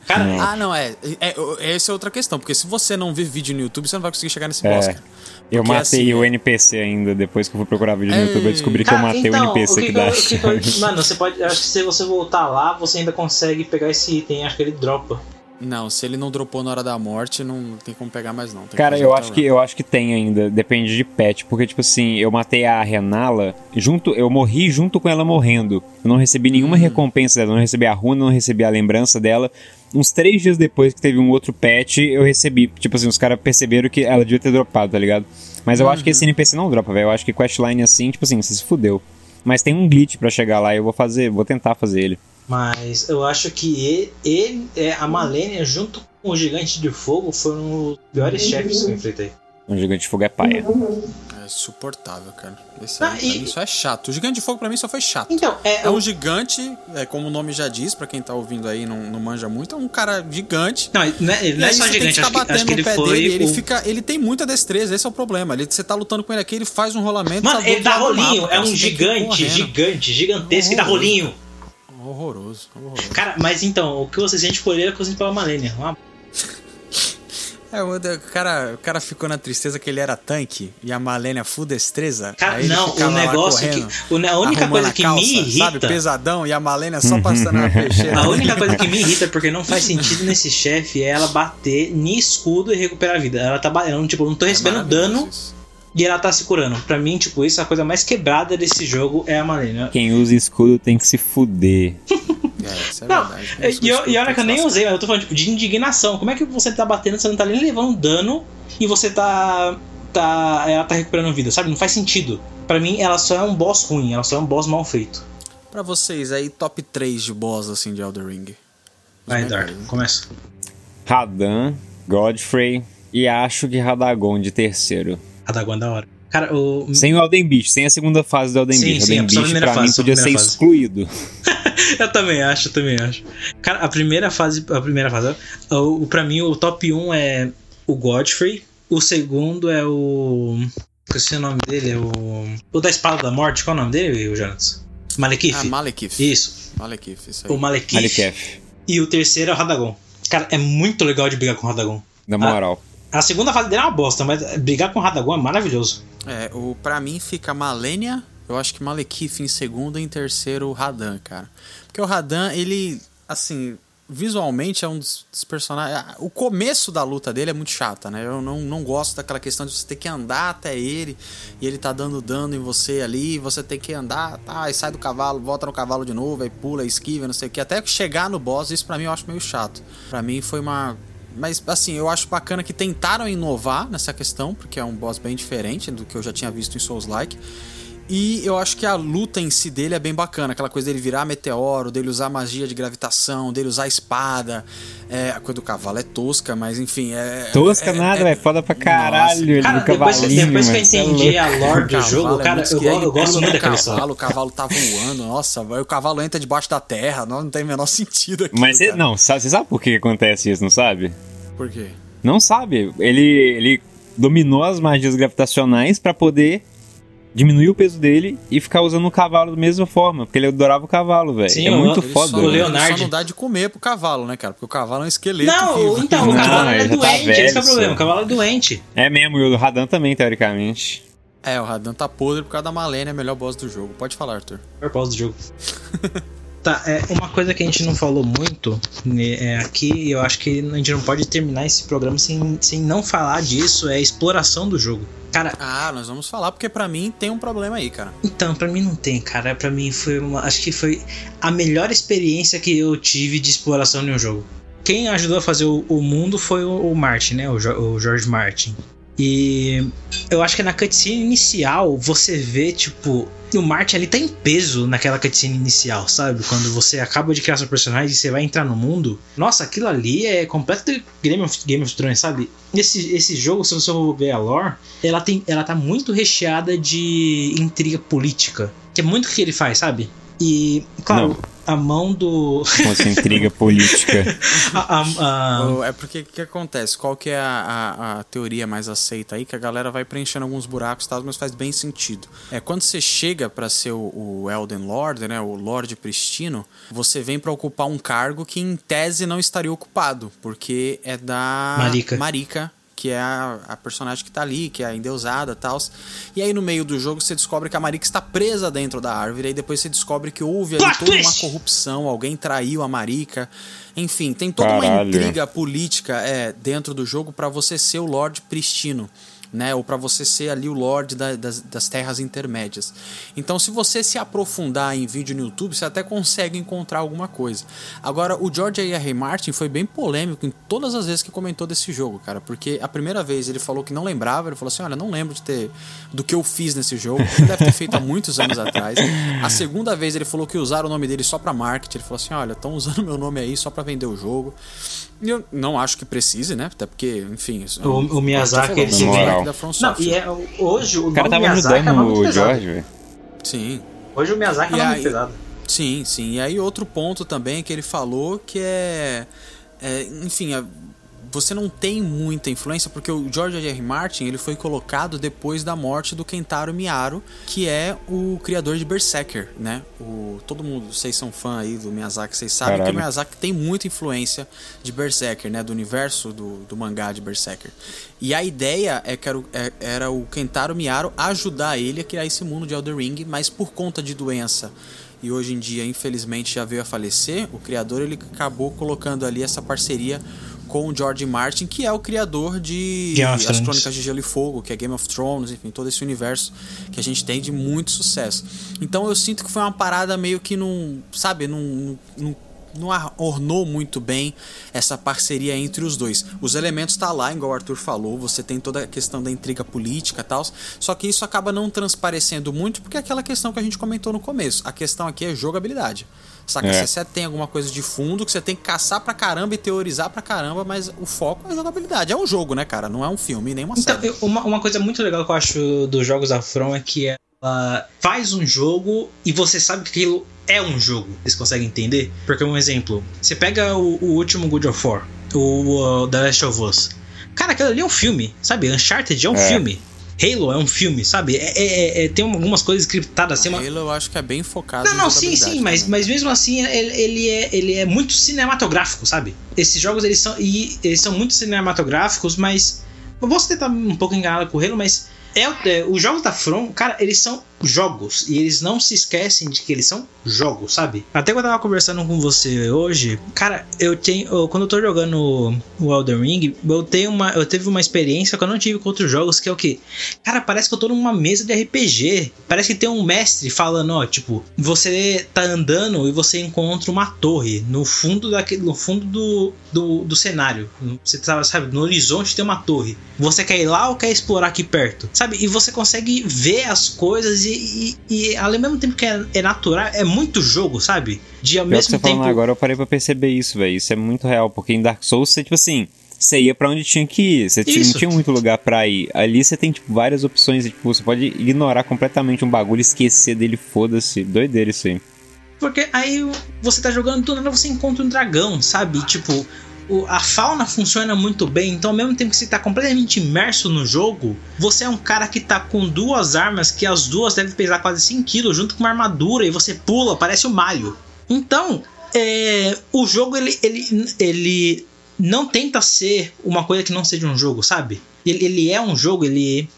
Cara, Não. Ah, não, é, é, é. Essa é outra questão, porque se você não vê vídeo no YouTube, você não vai conseguir chegar nesse boss, É. cara. Eu Porque, matei assim, o NPC ainda, depois que eu fui procurar vídeo no É. YouTube, eu descobri que eu matei então, o NPC o que, que dá. que que Mano, você pode. Acho que se você voltar lá, você ainda consegue pegar esse item. Acho que ele dropa. Não, se ele não dropou na hora da morte, não tem como pegar mais, não. Cara, eu acho que eu acho que tem ainda, depende de patch, porque tipo assim, eu matei a Renala, junto, eu morri junto com ela morrendo. Eu não recebi nenhuma Hum. recompensa dela, eu não recebi a runa, não recebi a lembrança dela. uns três dias depois que teve um outro patch, eu recebi. Tipo assim, os caras perceberam que ela devia ter dropado, tá ligado? Mas eu acho que esse NPC não dropa, velho. Eu acho que questline assim, tipo assim, você se fudeu. Mas tem um glitch pra chegar lá e eu vou fazer, vou tentar fazer ele. Mas eu acho que ele, ele é, a Malenia, junto com o Gigante de Fogo, foram os piores chefes que eu enfrentei. Um gigante de fogo é paia. É insuportável, cara. Esse Ah, aí, pra e- é chato. O Gigante de Fogo pra mim só foi chato. Então, é, É um gigante, é, como o nome já diz, pra quem tá ouvindo aí não, não manja muito, é um cara gigante. Não, não é, ele não é só gigante, acho que, batendo acho que no ele pé foi. dele, ele, o- fica, ele tem muita destreza, esse é o problema. Ele, você tá lutando com ele aqui, ele faz um rolamento. Mano, tá ele dá rolinho, mapa, é um que gigante, gigante, gigantesco e dá rolinho. Horroroso, horroroso. Cara, mas então, o que você sente por ele é coisa pela Malenia. Uma... É, o, o cara, o cara ficou na tristeza que ele era tanque e a Malenia full destreza. Cara, não, o negócio correndo, que. a única coisa a que calça, me irrita. Sabe, pesadão e a Malenia só passando na *laughs* peixeira. A única coisa que me irrita, porque não faz sentido nesse chefe, é ela bater em escudo e recuperar a vida. Ela tá batendo, tipo, eu não tô É recebendo maravilhoso dano isso. E ela tá se curando. Pra mim, tipo, isso é a coisa mais quebrada desse jogo é a Malenia. Quem usa escudo tem que se fuder. *laughs* É, é Não, verdade. e, Isso, e eu- e olha que eu nem usei, mas eu tô falando tipo, de indignação. Como é que você tá batendo, você não tá nem levando dano e você tá. tá ela tá recuperando vida, sabe? Não faz sentido. Pra mim, ela só é um boss ruim, ela só é um boss mal feito. Pra vocês aí, top 3 de boss assim de Elden Ring. Vai, melhores, Dar, né? começa. Radan, Godfrey e acho que Radagon de terceiro. Radagon é da hora. Cara, o. Sem o Elden Beast, sem a segunda fase do Elden Sim, Beast. sim, Elden Beast primeira pra fase, mim podia ser fase. excluído. *laughs* *laughs* eu também acho, eu também acho. Cara, a primeira fase. A primeira fase. O, o- pra mim, o top 1 é o Godfrey. O segundo é o. Esqueci o nome dele, é o. O da Espada da Morte, qual é o nome dele, o Jonas? Malekith. Ah, Malekith. Isso. Malekith, isso aí. O Malekith. Alikef, E o terceiro é o Radagon. Cara, é muito legal de brigar com o Radagon. na moral. A segunda fase dele é uma bosta, mas brigar com o Radagon é maravilhoso. É, o, pra mim fica Malenia, eu acho que Malekith em segundo e em terceiro o Radan, cara. Porque o Radan, ele, assim, visualmente é um dos, personagens. O começo da luta dele é muito chata, né? Eu não, não gosto daquela questão de você ter que andar até ele e ele tá dando dano em você ali, você tem que andar, tá, e sai do cavalo, volta no cavalo de novo, aí pula, esquiva, não sei o que. Até chegar no boss, isso pra mim eu acho meio chato. Pra mim foi uma. Mas, assim, eu acho bacana que tentaram inovar nessa questão, porque é um boss bem diferente do que eu já tinha visto em Souls-like. E eu acho que a luta em si dele é bem bacana. Aquela coisa dele virar meteoro, dele usar magia de gravitação, dele usar espada. É, a coisa do cavalo é tosca, mas enfim. É, Tosca é- nada, é- velho. Foda pra caralho. ele Cara, depois, cavalinho, depois que eu é entendi louco. a lore do cavalo jogo, é cara, eu, ele eu gosto muito daquela história. cavalo, o cavalo tá voando. Nossa, vai, o cavalo entra debaixo da terra. Não, não tem o menor *laughs* sentido aqui. Mas cê, não, sabe- você sabe por que acontece isso, não sabe? Por quê? Não sabe. Ele, ele dominou as magias gravitacionais pra poder diminuir o peso dele e ficar usando o cavalo da mesma forma, porque ele adorava o cavalo, velho. É muito foda. só, o velho. Leonardo- Ele só não dá de comer pro cavalo, né, cara? Porque o cavalo é um esqueleto Não, vivo. então, o Não, cavalo é ele já tá doente, esse que é velho, o problema, o cavalo é doente. É mesmo, e o Radan também, teoricamente. É, o Radan tá podre por causa da Malenia, é a melhor boss do jogo. Pode falar, Arthur. Propósito do jogo. *laughs* tá, é uma coisa que a gente não falou muito né, é, aqui, e eu acho que a gente não pode terminar esse programa sem, sem não falar disso, é a exploração do jogo. Cara, Ah, nós vamos falar, porque pra mim tem um problema aí, cara. então, pra mim não tem, cara. Pra mim foi uma. Acho que foi a melhor experiência que eu tive de exploração de um jogo. Quem ajudou a fazer o, o mundo foi o, o Martin, né? O, Jo- o George Martin. E eu acho que na cutscene inicial você vê, tipo, o Martin ali tá em peso naquela cutscene inicial, sabe? Quando você acaba de criar seu personagem e você vai entrar no mundo. Nossa, aquilo ali é completo Game of, Game of Thrones, sabe? Esse, esse jogo, se você for ver a lore, ela, tem, ela tá muito recheada de intriga política. Que é muito o que ele faz, sabe? E, claro, Não. A mão do. Com essa intriga *laughs* política. a- a- a- É porque o que acontece? Qual que é a, a- a teoria mais aceita aí? Que a galera vai preenchendo alguns buracos e tal, mas faz bem sentido. É quando você chega pra ser o, o Elden Lord, né? O Lorde Pristino, você vem pra ocupar um cargo que em tese não estaria ocupado, porque é da Marika. Marika, que é a, a personagem que tá ali, que é a endeusada e tal. E aí no meio do jogo você descobre que a Marika está presa dentro da árvore, aí depois você descobre que houve ali toda uma corrupção, alguém traiu a Marika. Enfim, tem toda uma Caralho. intriga política é, dentro do jogo pra você ser o Lorde Pristino. Né? Ou para você ser ali o Lorde da, das, das terras intermédias. Então, se você se aprofundar em vídeo no YouTube, você até consegue encontrar alguma coisa. Agora, o George A. R. Martin foi bem polêmico em todas as vezes que comentou desse jogo, cara, porque a primeira vez ele falou que não lembrava, ele falou assim: olha, não lembro de ter do que eu fiz nesse jogo, deve ter feito há muitos anos atrás. A segunda vez ele falou que usaram o nome dele só para marketing, ele falou assim: olha, estão usando meu nome aí só para vender o jogo. Eu não acho que precise, né? Até porque, enfim. O, o Miyazaki, ele se vem. Não, e é, hoje o, o cara tava Miyazaki ajudando é o George, velho. Sim. Hoje o Miyazaki E é aí- muito pesado. Sim, sim. E aí outro ponto também que ele falou que é, é, enfim, é- você não tem muita influência porque o George R. R. Martin ele foi colocado depois da morte do Kentaro Miaro, que é o criador de Berserker, né? O todo mundo, vocês são fã aí do Miyazaki, vocês sabem que Caralho. o Miyazaki tem muita influência de Berserker, né? Do universo do, do mangá de Berserker. E a ideia é que era, o- é- era o Kentaro Miaro ajudar ele a criar esse mundo de Elden Ring, mas por conta de doença e hoje em dia, infelizmente, já veio a falecer, o criador ele acabou colocando ali essa parceria com o George Martin, que é o criador de As Thrones. Crônicas de Gelo e Fogo, que é Game of Thrones, enfim, todo esse universo que a gente tem de muito sucesso. Então eu sinto que foi uma parada meio que não, sabe, não, não, não ornou muito bem essa parceria entre os dois. Os elementos tá lá, igual o Arthur falou, você tem toda a questão da intriga política e tal, só que isso acaba não transparecendo muito porque é aquela questão que a gente comentou no começo. A questão aqui é jogabilidade. Saca? É. Você tem alguma coisa de fundo que você tem que caçar pra caramba e teorizar pra caramba, mas o foco é a jogabilidade. É um jogo, né, cara? Não é um filme, nem uma Então, série. eu- uma, uma coisa muito legal que eu acho dos jogos da From é que ela faz um jogo e você sabe que aquilo é um jogo. Vocês conseguem entender? Porque, um exemplo, você pega o, o último God of War, o uh, The Last of Us. Cara, aquilo ali é um filme, sabe? Uncharted é um É. filme. Halo é um filme, sabe? É, é- é- é- tem algumas coisas scriptadas assim. uma- Halo eu acho que é bem focado Não, em não, sim, sim, mas, mas mesmo assim ele, ele é, ele é muito cinematográfico, sabe? Esses jogos eles são, e, eles são muito cinematográficos, mas. Eu posso tentar um pouco enganado com o Halo, mas. É, é, os jogos da From, cara, eles são jogos. E eles não se esquecem de que eles são jogos, sabe? Até quando eu tava conversando com você hoje, cara, eu tenho. eu- quando eu tô jogando o Elden Ring, eu tenho uma. Eu teve uma experiência que eu não tive com outros jogos, que é o quê? Cara, parece que eu tô numa mesa de RPG. Parece que tem um mestre falando, ó, tipo, você tá andando e você encontra uma torre no fundo daquele, no fundo do, do, do cenário. Você tá, sabe, no horizonte tem uma torre. Você quer ir lá ou quer explorar aqui perto? Sabe? E você consegue ver as coisas e, e, e ao mesmo tempo que é, é natural, é muito jogo, sabe? De ao Pior mesmo tempo. falando agora, eu parei pra perceber isso, velho. Isso é muito real, porque em Dark Souls você, tipo assim, você ia pra onde tinha que ir. Você Isso. não tinha muito lugar pra ir. Ali você tem, tipo, várias opções. e, Tipo, você pode ignorar completamente um bagulho, esquecer dele, foda-se. Doideira isso aí. Porque aí você tá jogando do nada você encontra um dragão, sabe? Tipo, o- a fauna funciona muito bem, então ao mesmo tempo que você tá completamente imerso no jogo, você é um cara que tá com duas armas que as duas devem pesar quase 5kg junto com uma armadura e você pula, parece o Mario. Então, é, o jogo ele, ele, ele não tenta ser uma coisa que não seja um jogo, sabe? Ele, ele é um jogo, ele.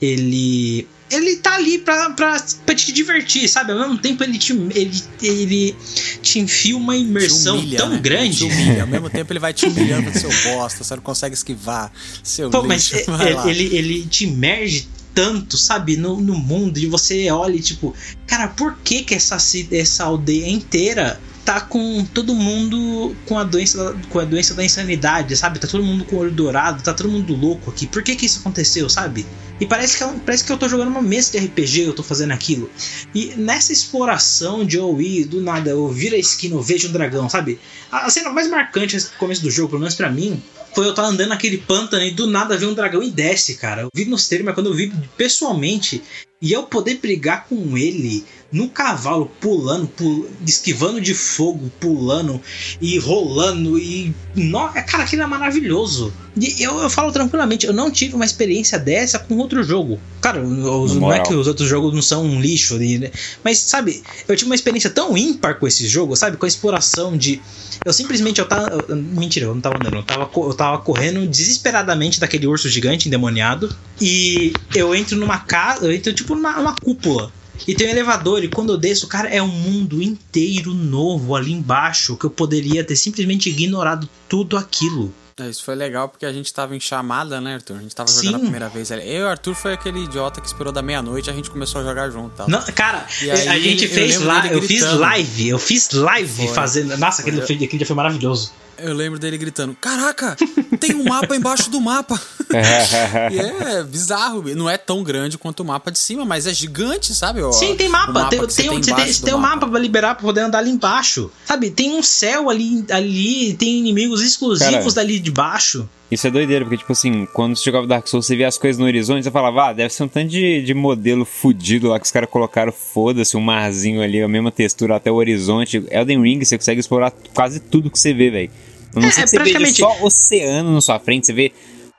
Ele. Ele tá ali pra, pra, pra te divertir, sabe? Ao mesmo tempo ele te, ele, ele te enfia uma imersão humilha, tão né? grande. Te humilha. Ao mesmo *laughs* tempo ele vai te humilhando seu bosta, você não consegue esquivar. Seu Pô, mas lixo. é- Vai é- ele, ele te imerge tanto, sabe, no, no mundo, e você olha e tipo, cara, por que que essa, essa aldeia inteira tá com todo mundo com a doença com a doença da insanidade, sabe? Tá todo mundo com o olho dourado, tá todo mundo louco aqui. Por que que isso aconteceu, sabe? E parece que, é parece que eu tô jogando uma mesa de RPG, eu tô fazendo aquilo. E nessa exploração de ir, do nada, eu viro a esquina, eu vejo um dragão, sabe? A cena mais marcante no começo do jogo, pelo menos pra mim, foi eu estar andando naquele pântano e do nada ver um dragão e desce, cara. Eu vi nos trailers, mas quando eu vi pessoalmente e eu poder brigar com ele no cavalo, pulando, pul- esquivando de fogo, pulando e rolando e. No... Cara, aquilo é maravilhoso. E eu, eu falo tranquilamente, eu não tive uma experiência dessa com outro jogo. Cara, os- não é que os outros jogos não são um lixo, né? mas sabe, eu tive uma experiência tão ímpar com esse jogo, sabe? Com a exploração de. Eu simplesmente eu tava. Mentira, eu não tava andando. Eu tava, eu tava correndo desesperadamente daquele urso gigante endemoniado. E eu entro numa casa. Eu entro tipo numa, numa cúpula. E tem um elevador. E quando eu desço, cara, é um mundo inteiro novo ali embaixo. Que eu poderia ter simplesmente ignorado tudo aquilo. É, isso foi legal porque a gente tava em chamada, né, Arthur? A gente tava jogando Sim. a primeira vez. ali. Eu e o Arthur foi aquele idiota que esperou da meia-noite e a gente começou a jogar junto. Tá? Não, cara, aí, a gente eu fez dele eu fiz live, eu fiz live Foi. fazendo. Nossa, aquele, Foi. aquele dia foi maravilhoso. Eu lembro dele gritando: Caraca, tem um mapa embaixo do mapa. *laughs* e é bizarro. Não é tão grande quanto o mapa de cima, mas é gigante, sabe? ó, Sim, tem o mapa. tem, tem, um- tem, do tem um mapa pra liberar pra poder andar ali embaixo. Sabe? Tem um céu ali, ali tem inimigos exclusivos Cara, dali de baixo. Isso é doideira, porque, tipo assim, quando você jogava Dark Souls, você via as coisas no horizonte, você falava, ah, deve ser um tanto de, de modelo fudido lá que os caras colocaram, foda-se, um marzinho ali, a mesma textura até o horizonte. Elden Ring, você consegue explorar quase tudo que você vê, velho. Não É, sei se você vê praticamente- só oceano na sua frente, você vê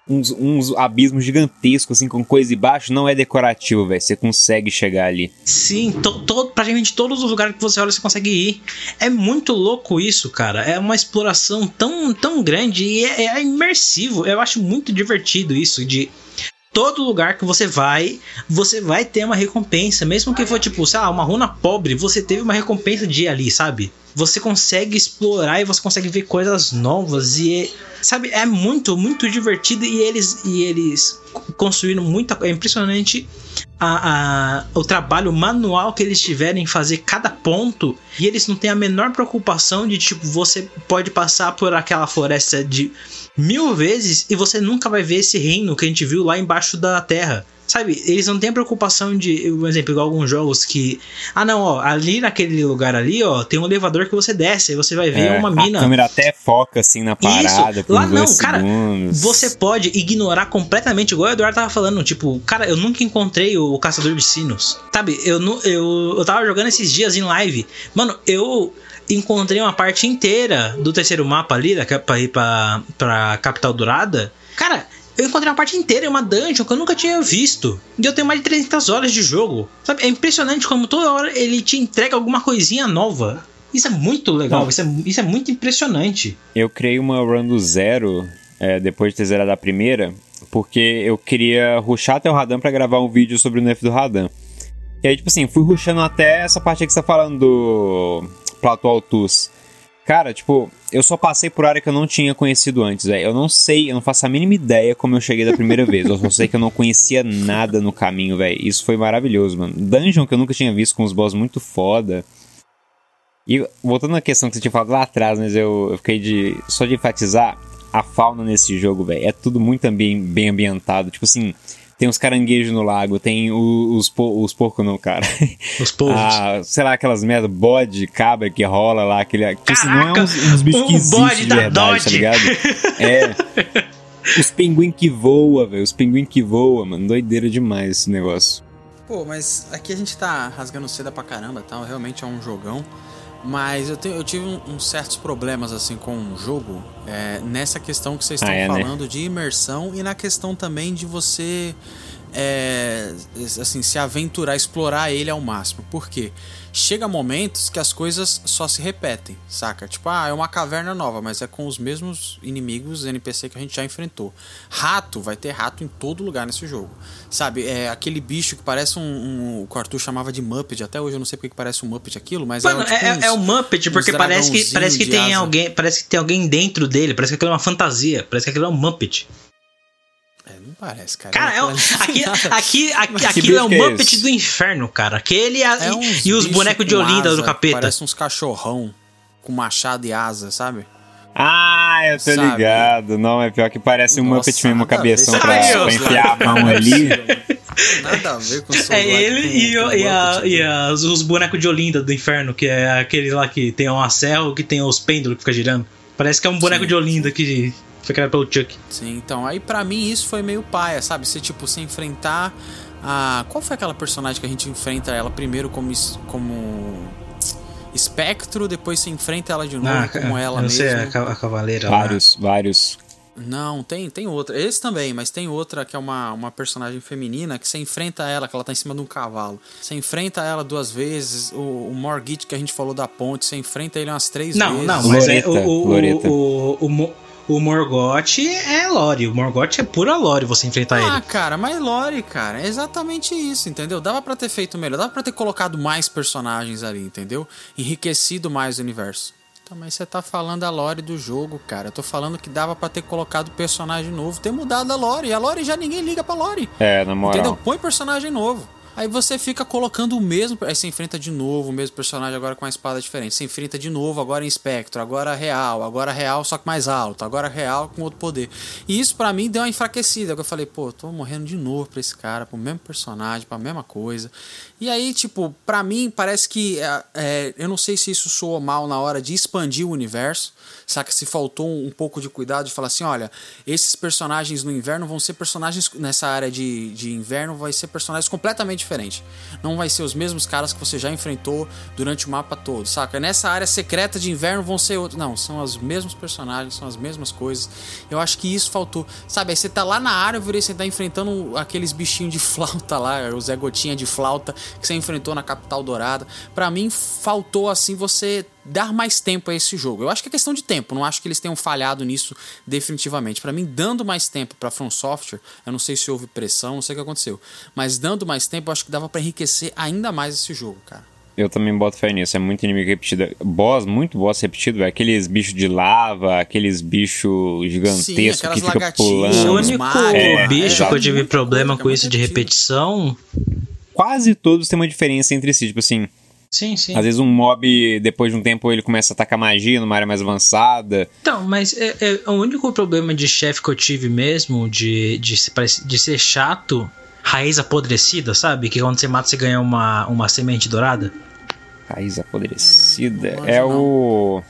uns, uns abismos gigantescos, assim, com coisa embaixo, não é decorativo, velho. Você consegue chegar ali. Sim, to, to, praticamente todos os lugares que você olha você consegue ir. É muito louco isso, cara. É uma exploração tão, tão grande e é, é imersivo. Eu acho muito divertido isso de todo lugar que você vai, você vai ter uma recompensa, mesmo que for tipo, sei lá, uma runa pobre, você teve uma recompensa de ir ali, sabe? Você consegue explorar e você consegue ver coisas novas e é- sabe, é muito, muito divertido e eles e eles construíram muita, é impressionante a, a- o trabalho manual que eles tiverem em fazer cada ponto e eles não têm a menor preocupação de tipo você pode passar por aquela floresta de mil vezes e você nunca vai ver esse reino que a gente viu lá embaixo da terra. Sabe, eles não têm a preocupação de, por exemplo, igual alguns jogos que. Ah, não, ó, ali naquele lugar ali, ó, tem um elevador que você desce, aí você vai ver É, uma A mina. câmera até foca, assim, na parada, Isso. Lá não, cara, segundos. Você pode ignorar completamente, igual o Eduardo tava falando, tipo, cara, eu nunca encontrei o Caçador de Sinos. Sabe, eu, eu, eu tava jogando esses dias em live. Mano, eu encontrei uma parte inteira do terceiro mapa ali, da, pra ir pra, pra Capital Dourada. Cara, eu encontrei uma parte inteira em uma dungeon que eu nunca tinha visto. E eu tenho mais de 300 horas de jogo. Sabe, é impressionante como toda hora ele te entrega alguma coisinha nova. Isso é muito legal, isso é, isso é muito impressionante. Eu criei uma run do zero, é, depois de ter zerado a primeira, porque eu queria rushar até o Radan pra gravar um vídeo sobre o nerf do Radan. E aí, tipo assim, fui rushando até essa parte que você tá falando do Plato Altus. Cara, tipo, eu só passei por área que eu não tinha conhecido antes, velho. Eu não sei, eu não faço a mínima ideia como eu cheguei da primeira vez. Eu só sei que eu não conhecia nada no caminho, velho. Isso foi maravilhoso, mano. Dungeon que eu nunca tinha visto com os boss muito foda. E voltando à questão que você tinha falado lá atrás, mas eu, eu fiquei de. Só de enfatizar a fauna nesse jogo, velho. É tudo muito ambi bem ambientado. Tipo assim, tem uns caranguejos no lago, tem o- os, po os porcos não, cara. Os povos. *laughs* Ah, sei lá, aquelas merda, bode, cabra que rola lá, aquele. Tipo assim, não é Caraca, uns, uns bichos o que existem bode de da verdade, Dodge. tá ligado? É. *laughs* Os pinguim que voa, velho. Os pinguim que voa, mano. Doideira demais esse negócio. Pô, mas aqui a gente tá rasgando seda pra caramba, tá? Realmente é um jogão. Mas eu, tenho, eu tive um- uns certos problemas assim com o jogo é, nessa questão que vocês estão Ah, é, né? falando de imersão e na questão também de você é, assim se aventurar, explorar ele ao máximo. Por quê? Chega momentos que as coisas só se repetem, saca? Tipo, ah, é uma caverna nova, mas é com os mesmos inimigos NPC que a gente já enfrentou. Rato, vai ter rato em todo lugar nesse jogo. Sabe, é aquele bicho que parece um, um- O que o Arthur chamava de Muppet. Até hoje eu não sei porque que parece um Muppet aquilo, mas Mano, é, tipo é, uns- é o Muppet, porque parece que, parece que tem asa. alguém. Parece que tem alguém dentro dele, parece que aquilo é uma fantasia, parece que aquilo é um Muppet. É, não parece, cara. Cara, é um- *laughs* aqui, aqui, aqui, aquilo é um que é Muppet esse? do inferno, cara. Aquele e, a- É e- e os bonecos de Olinda asa, do capeta. Parece uns cachorrão com machado e asa, sabe? Ah, eu tô Sabe? ligado. Não, é pior que parece um Nossa, Muppet mesmo, cabeção pra, pra enfiar a mão ali. Nada a ver com o *laughs* É ele e, o- e, a- e as- os bonecos de Olinda do inferno, que é aquele lá que tem uma serra que tem os pêndulos que fica girando. Parece que é um boneco Sim. de Olinda que foi criado pelo Chuck. Sim, então, aí pra mim isso foi meio paia, sabe? Você, tipo, se enfrentar a... Qual foi aquela personagem que a gente enfrenta ela primeiro como... es- como... Espectro, depois você enfrenta ela de novo Ah, como ela eu não mesmo. sei, a, ca- a cavaleira lá. Vários, vários. Não, tem, tem outra. Esse também, mas tem outra que é uma, uma personagem feminina que você enfrenta ela, que ela tá em cima de um cavalo. Você enfrenta ela duas vezes. O, o Morgit que a gente falou da ponte, você enfrenta ele umas três Não, vezes. não, mas é, o, o, Loreta. o, o, o, Mo- o Morgoth é lore. O Morgoth é pura lore você enfrentar Ah, ele. cara, mas Lore, cara, é exatamente isso, entendeu? Dava pra ter feito melhor, dava pra ter colocado mais personagens ali, entendeu? Enriquecido mais o universo. Tá, mas você tá falando a lore do jogo, cara. Eu tô falando que dava pra ter colocado personagem novo, ter mudado a lore. E a lore já ninguém liga pra lore. É, na moral. Entendeu? Põe personagem novo. Aí você fica colocando o mesmo. Aí você enfrenta de novo o mesmo personagem agora com uma espada diferente. Você enfrenta de novo agora em espectro, agora real, agora real só que mais alto, agora real com outro poder. E isso para mim deu uma enfraquecida. Eu falei, pô, tô morrendo de novo pra esse cara, pro mesmo personagem, pra mesma coisa. E aí, tipo, para mim parece que. É, é, eu não sei se isso soou mal na hora de expandir o universo. Saca? Se faltou um, um pouco de cuidado de falar assim: olha, esses personagens no inverno vão ser personagens. Nessa área de, de inverno, vai ser personagens completamente diferentes. Não vai ser os mesmos caras que você já enfrentou durante o mapa todo, saca? Nessa área secreta de inverno vão ser outros. Não, são os mesmos personagens, são as mesmas coisas. Eu acho que isso faltou. Sabe? Aí você tá lá na árvore e você tá enfrentando aqueles bichinhos de *laughs* flauta lá, o Zé Gotinha de flauta que você enfrentou na Capital Dourada. Para mim, faltou assim você dar mais tempo a esse jogo. Eu acho que é questão de tempo, não acho que eles tenham falhado nisso definitivamente. Para mim, dando mais tempo para From Software, eu não sei se houve pressão, não sei o que aconteceu, mas dando mais tempo, eu acho que dava para enriquecer ainda mais esse jogo, cara. Eu também boto fé nisso, é muito inimigo repetido. Boss, muito boss repetido, é aqueles bichos de lava, aqueles bichos gigantescos Sim, que ficam O pulando. único É, bicho é, que eu tive muita problema com é isso de repetição. Quase todos têm uma diferença entre si, tipo assim, Sim, sim. às vezes um mob, depois de um tempo, ele começa a atacar magia numa área mais avançada. Então, mas é, é, o único problema de chefe que eu tive mesmo, de, de, de ser chato, raiz apodrecida, sabe? Que quando você mata você ganha uma, uma semente dourada. Raiz apodrecida. Não, é não. o.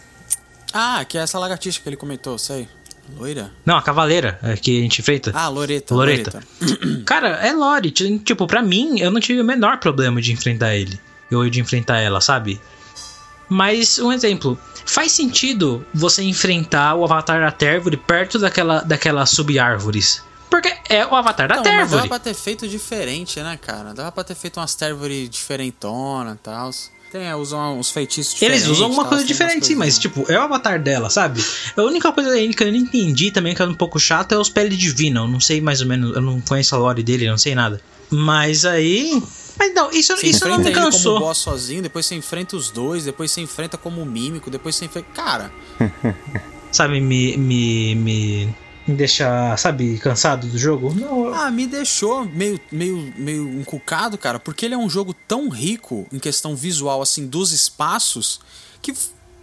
Ah, que é essa lagartixa que ele comentou, sei. Loira? Não, a cavaleira é, que a gente enfrenta. Ah, Loreta. Loreta. *clears throat* Cara, é lore. Tipo, pra mim, eu não tive o menor problema de enfrentar ele. Eu de enfrentar ela, sabe? Mas, um exemplo. Faz sentido você enfrentar o Avatar da Térvore perto daquela, daquelas sub-árvores. Porque é o Avatar da Não, mas dava Térvore. pra ter feito diferente, né, cara? Dava pra ter feito umas Térvore diferentona e tal. Tem, usam uns feitiços diferentes. Eles usam uma tal, coisa umas diferente, sim, mas tipo, é o avatar dela, sabe? A única coisa aí que eu não entendi também, que é um pouco chato, é os pele divina. Eu não sei mais ou menos, eu não conheço a lore dele, eu não sei nada. Mas aí. Mas não, isso, Você isso não me ele como cansou. boss sozinho, depois você enfrenta os dois, depois você enfrenta como mímico, depois você enfrenta. Cara, Sabe, me, me, me, me deixa, sabe, cansado do jogo? Não, ah, me deixou meio, meio, meio encucado, cara, porque ele é um jogo tão rico em questão visual, assim, dos espaços, que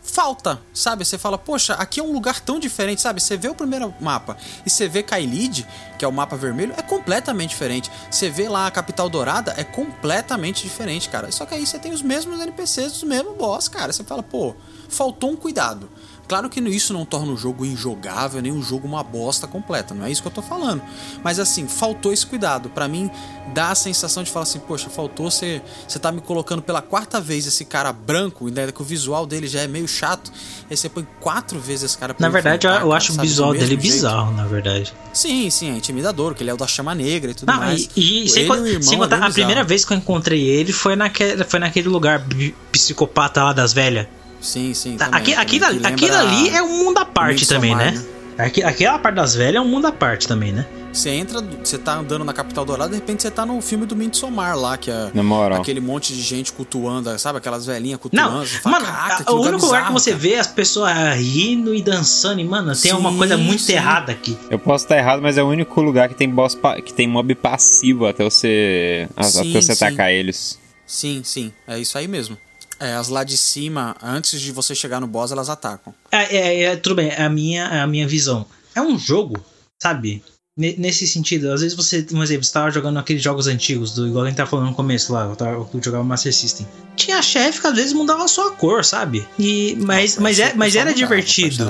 falta, sabe? Você fala, poxa, aqui é um lugar tão diferente, sabe? Você vê o primeiro mapa e você vê Kailid, que é o mapa vermelho, é completamente diferente. Você vê lá a Capital Dourada, é completamente diferente, cara. Só que aí você tem os mesmos NPCs, os mesmos boss, cara. Você fala, pô, faltou um cuidado. Claro que isso não torna o jogo injogável, nem o jogo uma bosta completa, não é isso que eu tô falando. Mas assim, faltou esse cuidado. Pra mim, dá a sensação de falar assim, poxa, faltou você. Você tá me colocando pela quarta vez esse cara branco, ainda que o visual dele já é meio chato. Aí você põe quatro vezes esse cara pra na verdade, eu, enfrentar, eu acho o sabe? Do visual dele jeito. bizarro, na verdade. Sim, sim, é intimidador, que ele é o da chama negra e tudo Não, mais. e, e sem, Ele con- e o irmão sem é contar, a primeira vez que eu encontrei ele foi naquele, foi naquele lugar psicopata lá das velhas. Sim, sim. Tá, também, aqui, também, aquilo, que ali- lembra aquilo ali é um mundo à parte Midsommar, também, né? né? Aqui- aquela parte das velhas é um mundo à parte também, né? Você entra, você tá andando na Capital Dourada, de repente você tá no filme do Midsommar lá, que é aquele monte de gente cultuando, sabe? Aquelas velhinhas cultuando. Não, fala, mano, "Caraca, o único lugar que bizarro, você cara." vê as pessoas rindo e dançando, e, mano, tem Sim, uma coisa muito sim. errada aqui. Eu posso estar errado, mas é o único lugar que tem boss que tem mob passivo até você, Sim, até você atacar eles. Sim, sim, é isso aí mesmo. É, as lá de cima, antes de você chegar no boss, elas atacam. É, é, é, tudo bem, é a minha, é a minha visão. É um jogo, sabe? Ne- Nesse sentido, às vezes você, um exemplo, você tava jogando aqueles jogos antigos, do, igual a gente tava falando no começo lá, eu, tava, eu jogava Master System. Tinha chefe que às vezes mudava só a cor, sabe? E, mas, Nossa, mas, é, mas era mudava, divertido.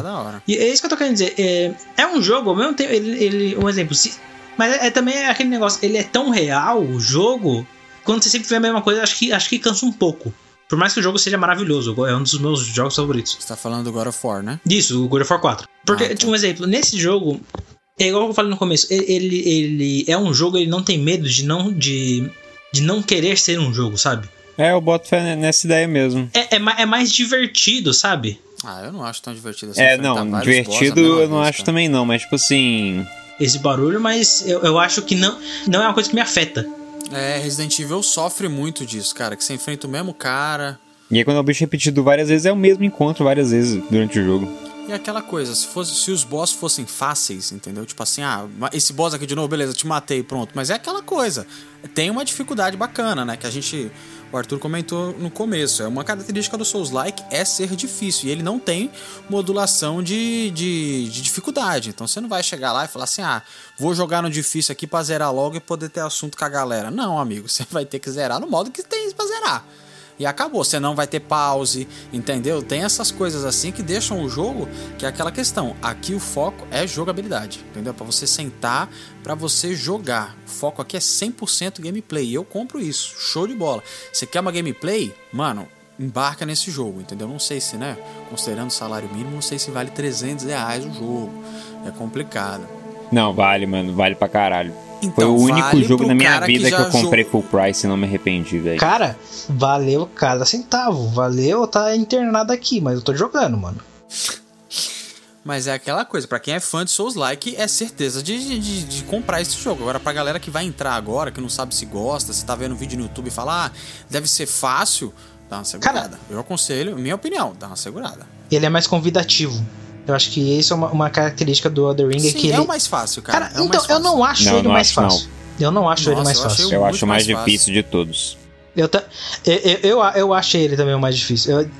E é isso que eu tô querendo dizer. É, é um jogo, ao mesmo tempo, ele, ele- um exemplo, se- mas é, é também aquele negócio, ele é tão real, o jogo, quando você sempre vê a mesma coisa, acho que, acho que cansa um pouco. Por mais que o jogo seja maravilhoso, é um dos meus jogos favoritos. Você tá falando do God of War, né? Isso, o God of War 4. Porque, Ah, tá. tipo, um exemplo, nesse jogo, é igual eu falei no começo, ele, ele, é um jogo, ele não tem medo de não, de, de não querer ser um jogo, sabe? É, eu boto fé nessa ideia mesmo. É, é, é mais divertido, sabe? Ah, eu não acho tão divertido assim. É, não, divertido boss eu não acho cara. também não, mas tipo assim. Esse barulho, mas eu, eu acho que não, não é uma coisa que me afeta. É, Resident Evil sofre muito disso, cara. Que você enfrenta o mesmo cara E aí quando é o bicho repetido várias vezes, é o mesmo encontro várias vezes durante o jogo. E aquela coisa, se, fosse, se os boss fossem fáceis, entendeu? Tipo assim, ah, esse boss aqui de novo, beleza, te matei, pronto. Mas é aquela coisa. Tem uma dificuldade bacana, né? Que a gente. O Arthur comentou no começo. É uma característica do Souls-like é ser difícil. E ele não tem modulação de, de, de, dificuldade. Então você não vai chegar lá e falar assim: ah, vou jogar no difícil aqui pra zerar logo e poder ter assunto com a galera. Não, amigo. *laughs* Você vai ter que zerar no modo que tem pra zerar e acabou. Você não vai ter pause, entendeu? Tem essas coisas assim que deixam o jogo, que é aquela questão. Aqui o foco é jogabilidade, entendeu? Para você sentar, para você jogar. O foco aqui é 100% gameplay. E eu compro isso. Show de bola. Você quer uma gameplay? Mano, embarca nesse jogo, entendeu? Não sei se, né? Considerando o salário mínimo, não sei se vale 300 reais o jogo. É complicado. Não, vale, mano. Vale pra caralho. Então, Foi o único vale jogo na minha vida que, que eu comprei full price e não me arrependi, velho. Cara, valeu cada centavo. Valeu tá internado aqui, mas eu tô jogando, mano. Mas é aquela coisa, para quem é fã de Souls-like, é certeza de, de, de, comprar esse jogo. Agora, pra galera que vai entrar agora, que não sabe se gosta, se tá vendo vídeo no YouTube e fala, ah, deve ser fácil, dá uma segurada. Cara, eu aconselho, minha opinião, dá uma segurada. Ele é mais convidativo. Eu acho que isso é uma, uma característica do Elder Ring. Sim, é que é ele... o mais fácil, cara. Cara, é então, eu não acho não, ele não mais acho, fácil. Não. Eu não acho Nossa, ele mais fácil. Eu acho o mais, mais difícil de todos. Eu, eu, eu, eu, achei ele também o mais difícil. Eu,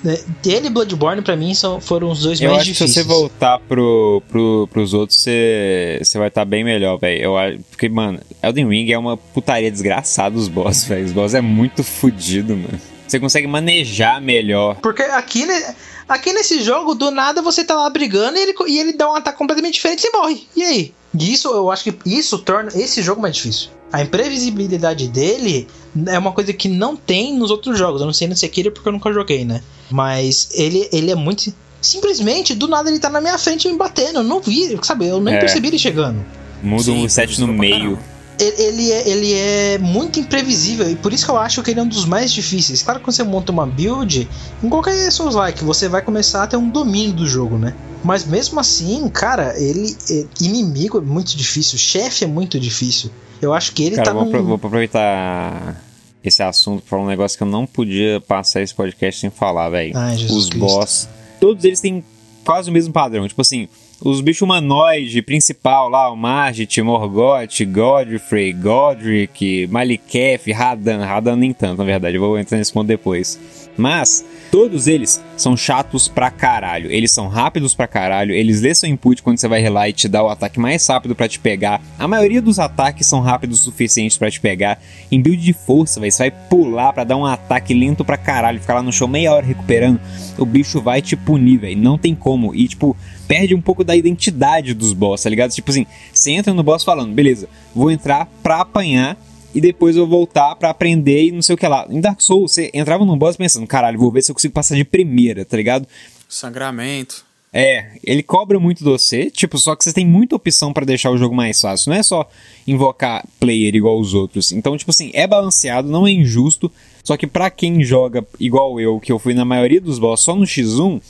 ele e Bloodborne, pra mim, são, foram os dois eu mais acho difíceis. Que se você voltar pro, pro, pros outros, você, você vai estar tá bem melhor, velho. Porque, mano, Elden Ring é uma putaria desgraçada os boss, velho. Os boss é muito fodido, mano. Você consegue manejar melhor. Porque aqui, né, aqui nesse jogo, do nada você tá lá brigando e ele, e ele dá um ataque completamente diferente e você morre. E aí? E isso, eu acho que isso torna esse jogo mais difícil. A imprevisibilidade dele é uma coisa que não tem nos outros jogos. Eu não sei no Sekiro porque eu nunca joguei, né? Mas ele, ele é muito. Simplesmente, do nada ele tá na minha frente me batendo. Eu não vi, sabe? Eu nem é. percebi ele chegando. Muda um set no meio ele é, ele é muito imprevisível e por isso que eu acho que ele é um dos mais difíceis. Claro que quando você monta uma build, em qualquer Souls-like, você vai começar a ter um domínio do jogo, né? Mas mesmo assim, cara, ele é, inimigo é muito difícil, chefe é muito difícil. Eu acho que ele cara, tá vou, num... vou aproveitar esse assunto para um negócio que eu não podia passar esse podcast sem falar, velho. Os Cristo. boss, todos eles têm quase o mesmo padrão. Tipo assim, os bichos humanoides principal lá, o Margit, Morgoth, Godfrey, Godric, Maliketh, Radan, Radan nem tanto, na verdade, eu vou entrar nesse ponto depois. Mas todos eles são chatos pra caralho. Eles são rápidos pra caralho. Eles lê seu input quando você vai relar e te dá o ataque mais rápido para te pegar. A maioria dos ataques são rápidos o suficiente para te pegar. Em build de força, véio, você vai pular para dar um ataque lento pra caralho, ficar lá no chão meia hora recuperando. O bicho vai te punir, velho. Não tem como. E tipo, perde um pouco da identidade dos boss, tá ligado? Tipo assim, você entra no boss falando, beleza, vou entrar pra apanhar e depois eu voltar para aprender e não sei o que lá. Em Dark Souls, você entrava num boss pensando, caralho, vou ver se eu consigo passar de primeira, tá ligado? Sangramento. É, ele cobra muito de você, tipo, só que você tem muita opção para deixar o jogo mais fácil. Não é só invocar player igual os outros. Então, tipo assim, é balanceado, não é injusto. Só que para quem joga igual eu, que eu fui na maioria dos boss só no X1,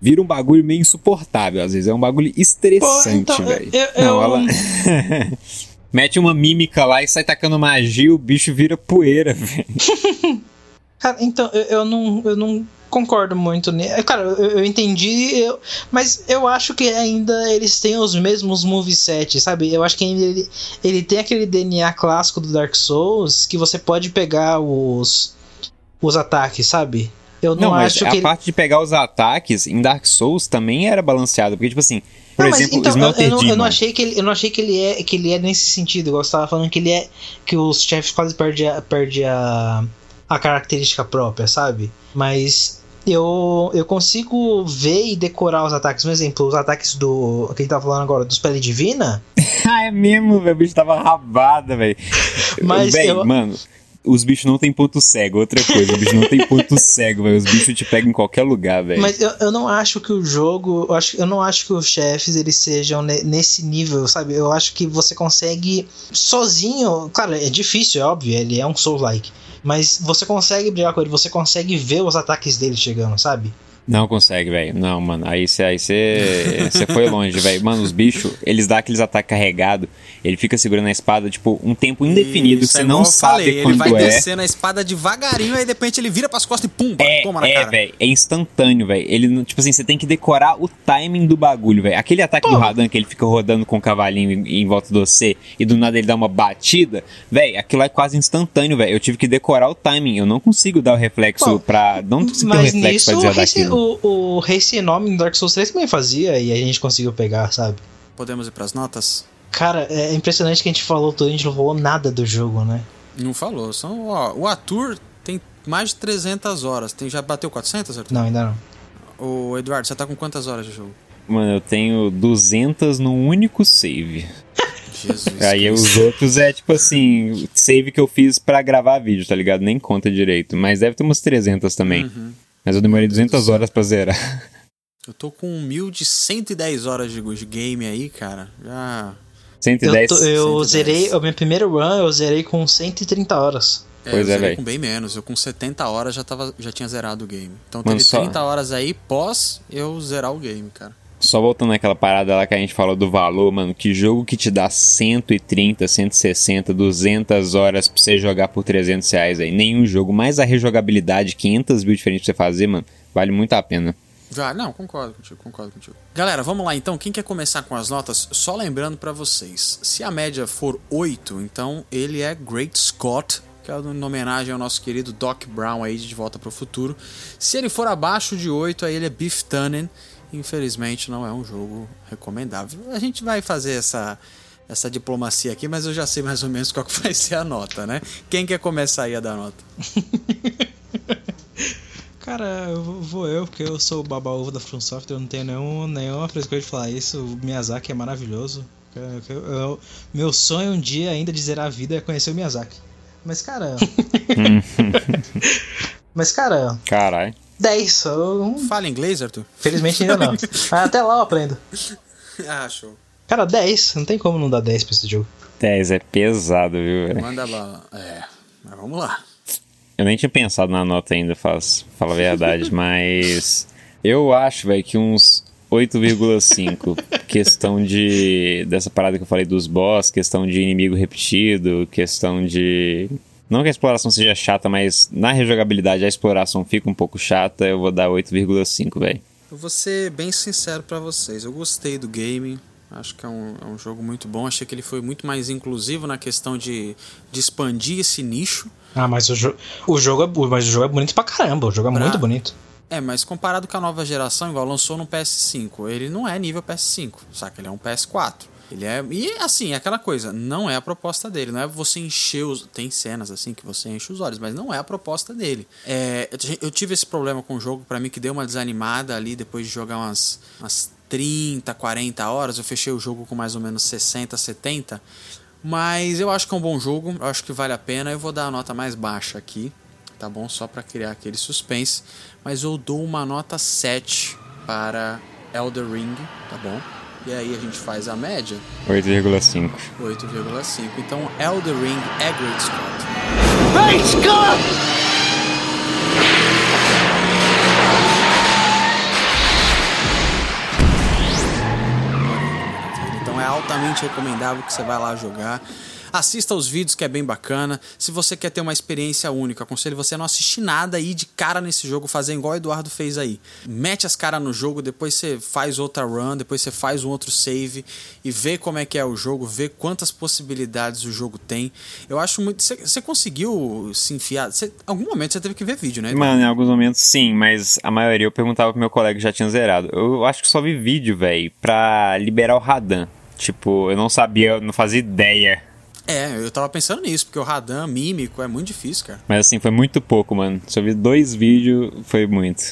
vira um bagulho meio insuportável. Às vezes é um bagulho estressante, então, velho. Não, ela. *laughs* mete uma mímica lá e sai tacando magia, o bicho vira poeira, *laughs* velho. Cara, então, eu, eu, não, eu não concordo muito nisso. Cara, eu, eu entendi, eu, mas eu acho que ainda eles têm os mesmos movesets, sabe? Eu acho que ele, ele tem aquele DNA clássico do Dark Souls que você pode pegar os, os ataques, sabe? Eu não, não acho que. A parte de pegar os ataques em Dark Souls também era balanceada, porque, tipo assim, por não, exemplo, então, eu, eu, não, eu, não, achei que ele, eu não achei que ele é que ele é nesse sentido. Igual você estava falando que ele é que os chefes quase perdem a, perde a, a característica própria, sabe? Mas eu, eu consigo ver e decorar os ataques. Por exemplo, os ataques do. que a gente tava falando agora, dos Pele Divina. *laughs* ah, é mesmo. O bicho tava rabada, velho. *laughs* Mas. Véi, eu... Mano, os bichos não tem ponto cego. Outra coisa, os bichos não tem ponto *laughs* cego, velho. Os bichos te pegam em qualquer lugar, velho. Mas eu, eu não acho que o jogo. Eu, acho, eu não acho que os chefes eles sejam ne, nesse nível, sabe? Eu acho que você consegue sozinho. Claro, é difícil, é óbvio, ele é um Soul-like. Mas você consegue brigar com ele, você consegue ver os ataques dele chegando, sabe? Não consegue, velho. Não, mano. Aí você aí cê, cê foi longe, velho. Mano, os bichos, eles dão aqueles ataques carregados. Ele fica segurando a espada, tipo, um tempo indefinido que Isso, você é não sabe falei, quando Ele vai é. descendo a espada devagarinho, aí de repente ele vira pras costas e pum, É, toma na é, velho. É instantâneo, velho. Ele, tipo assim, você tem que decorar o timing do bagulho, velho. Aquele ataque do Radan que ele fica rodando com o cavalinho em, em volta de você e do nada ele dá uma batida, velho, aquilo é quase instantâneo, velho. Eu tive que decorar o timing. Eu não consigo dar o reflexo Bom, pra. Não consigo ter Mas reflexo nisso pra o desviar daquilo. O, o Race Nome no Dark Souls 3 também fazia e a gente conseguiu pegar, sabe? Podemos ir pras notas? Cara, é impressionante que a gente falou tudo, a gente não falou nada do jogo, né? Não falou. São, ó, o Atur tem mais de 300 horas. Tem, já bateu 400, Arthur? Não, ainda não. Ô, Eduardo, você tá com quantas horas de jogo? Mano, eu tenho 200 num único save. *laughs* Jesus Aí Cristo. os outros é tipo assim, save que eu fiz pra gravar vídeo, tá ligado? Nem conta direito. Mas deve ter umas 300 também. Uhum. Mas eu demorei 200 horas pra zerar. Eu tô com um mil de 110 horas de, game aí, cara. Já. 110. Eu, tô- eu 110. zerei, a minha primeira run eu zerei com 130 horas. Pois eu é, com bem menos. Eu com 70 horas já, tava, já tinha zerado o game. Então Mano, teve só- 30 horas aí pós eu zerar o game, cara. Só voltando naquela parada lá que a gente falou do valor, mano, que jogo que te dá 130, 160, 200 horas pra você jogar por 300 reais aí. Nenhum jogo, mais a rejogabilidade, 500 builds diferentes pra você fazer, mano, vale muito a pena. Já, não, concordo contigo, concordo contigo. Galera, vamos lá então. Quem quer começar com as notas? Só lembrando pra vocês: se a média for 8, então ele é Great Scott, que é em homenagem ao nosso querido Doc Brown aí de Volta pro Futuro. Se ele for abaixo de 8, aí ele é Beef Tannen. Infelizmente não é um jogo recomendável. A gente vai fazer essa essa diplomacia aqui, mas eu já sei mais ou menos qual que vai *laughs* ser a nota, né? Quem quer começar aí a dar nota? *laughs* Cara, eu vou- eu, porque eu sou o baba-ovo da From Software, eu não tenho nenhum, nenhuma frescura de falar isso. O Miyazaki é maravilhoso. Eu- eu- eu- meu sonho um dia ainda de zerar a vida é conhecer o Miyazaki. Mas, cara. *laughs* Mas, cara, Caralho. 10. Eu, Fala inglês, Arthur? felizmente ainda não. *laughs* Mas até lá eu aprendo. ah, show. Cara, 10. Não tem como não dar 10 pra esse jogo. 10 é pesado, viu, velho? Manda bala. É, mas vamos lá. Eu nem tinha pensado na nota ainda, faz, fala a verdade, *laughs* mas eu acho, velho, que uns 8,5. questão de. dessa parada que eu falei dos boss, questão de inimigo repetido, questão de. Não que a exploração seja chata, mas na rejogabilidade a exploração fica um pouco chata, eu vou dar 8,5, velho. Eu vou ser bem sincero pra vocês. Eu gostei do game. Acho que é um, é um jogo muito bom. Achei que ele foi muito mais inclusivo na questão de, de expandir esse nicho. Ah, mas o, jo o, jogo é, mas o jogo é bonito pra caramba. O jogo é Pra- muito bonito. É, mas comparado com a nova geração, igual lançou no PS5, ele não é nível PS5, saca? Ele é um PS4. Ele é. E assim, é aquela coisa, não é a proposta dele, não é você encher os. Tem cenas assim que você enche os olhos, mas não é a proposta dele. É, eu tive esse problema com o jogo, pra mim, que deu uma desanimada ali depois de jogar umas, umas 30, 40 horas. Eu fechei o jogo com mais ou menos 60, 70. Mas eu acho que é um bom jogo, eu acho que vale a pena. Eu vou dar a nota mais baixa aqui, tá bom? Só pra criar aquele suspense. Mas eu dou uma nota 7 para Elder Ring, tá bom? E aí a gente faz a média, 8,5. 8,5. Então Elder Ring é Great Scott. Então é altamente recomendável que você vá lá jogar. Assista aos vídeos que é bem bacana. Se você quer ter uma experiência única, aconselho você a não assistir nada ir de cara nesse jogo, fazer igual o Eduardo fez aí. Mete as caras no jogo, depois você faz outra run, depois você faz um outro save e vê como é que é o jogo, vê quantas possibilidades o jogo tem. Eu acho muito. Você, conseguiu se enfiar. Você, algum momento você teve que ver vídeo, né? Eduardo? Mano, em alguns momentos sim, mas a maioria eu perguntava pro meu colega que já tinha zerado. Eu acho que só vi vídeo, velho, pra liberar o Radan. Tipo, eu não sabia, eu não fazia ideia. É, eu tava pensando nisso, porque o Radan, mímico, é muito difícil, cara. Mas assim, foi muito pouco, mano. Só vi dois vídeos, foi muito.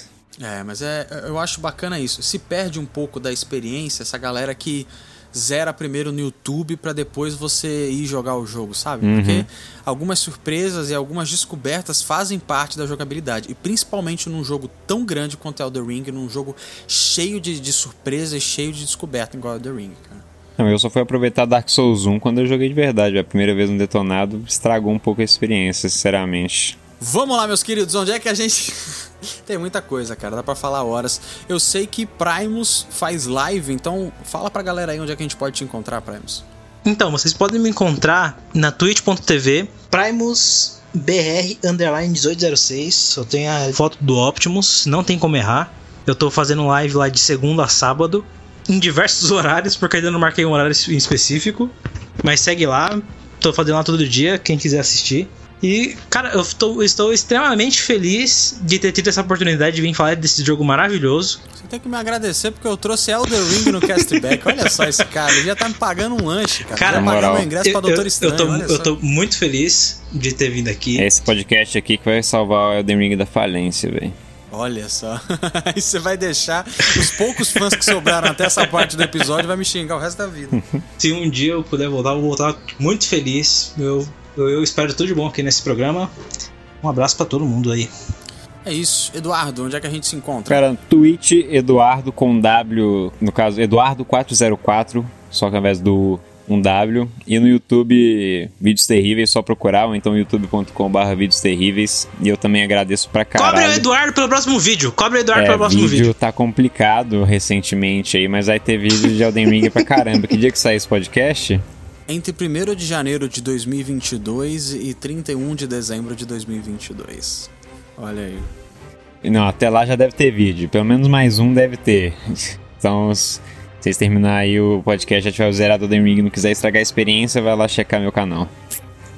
É, mas é, eu acho bacana isso. Se perde um pouco da experiência essa galera que zera primeiro no YouTube pra depois você ir jogar o jogo, sabe? Porque algumas surpresas e algumas descobertas fazem parte da jogabilidade. E principalmente num jogo tão grande quanto Elder Ring, num jogo cheio de, de surpresas, cheio de descoberta igual Elder Ring, cara. Não, eu só fui aproveitar Dark Souls 1 quando eu joguei de verdade. A primeira vez no detonado estragou um pouco a experiência, sinceramente. Vamos lá, meus queridos, onde é que a gente. *laughs* Tem muita coisa, cara, dá pra falar horas. Eu sei que Primus faz live, então fala pra galera aí onde é que a gente pode te encontrar, Primus. Então, vocês podem me encontrar na twitch.tv Primus BR underline 1806. Só tem a foto do Optimus, não tem como errar. Eu tô fazendo live lá de segunda a sábado, em diversos horários, porque ainda não marquei um horário em específico. Mas segue lá, tô fazendo lá todo dia, quem quiser assistir. E, cara, eu tô, estou extremamente feliz de ter tido essa oportunidade de vir falar desse jogo maravilhoso. Você tem que me agradecer porque eu trouxe Elder Ring no Castback. olha só esse cara, ele já tá me pagando um lanche, cara. Cara, já pagando um ingresso eu, pra Doutor eu, Estranho. Eu tô, olha eu só. tô muito feliz de ter vindo aqui. É esse podcast aqui que vai salvar o Elden Ring da falência, velho. Olha só. *laughs* Aí você vai deixar os poucos fãs que sobraram até essa parte do episódio vai me xingar o resto da vida. Se um dia eu puder voltar, eu vou voltar muito feliz. Eu, eu, eu espero tudo de bom aqui nesse programa. Um abraço pra todo mundo aí. É isso. Eduardo, onde é que a gente se encontra? Cara, Twitch Eduardo com W, no caso, Eduardo404, só que ao invés do um W. E no YouTube, Vídeos Terríveis, só procurar, ou então youtube.com.br Vídeos Terríveis. E eu também agradeço pra caralho. Cobre o Eduardo pelo próximo vídeo. Cobre o Eduardo É, pelo próximo vídeo, vídeo. tá complicado recentemente aí, mas vai ter vídeo de Elden Ring pra caramba. Que dia que sai esse podcast? Entre 1 de janeiro de 2022 e 31 de dezembro de 2022. Olha aí. Não, até lá já deve ter vídeo. Pelo menos mais um deve ter. Então, vocês terminar aí o podcast, já tiver zerado Elden Ring e não quiser estragar a experiência, vai lá checar meu canal.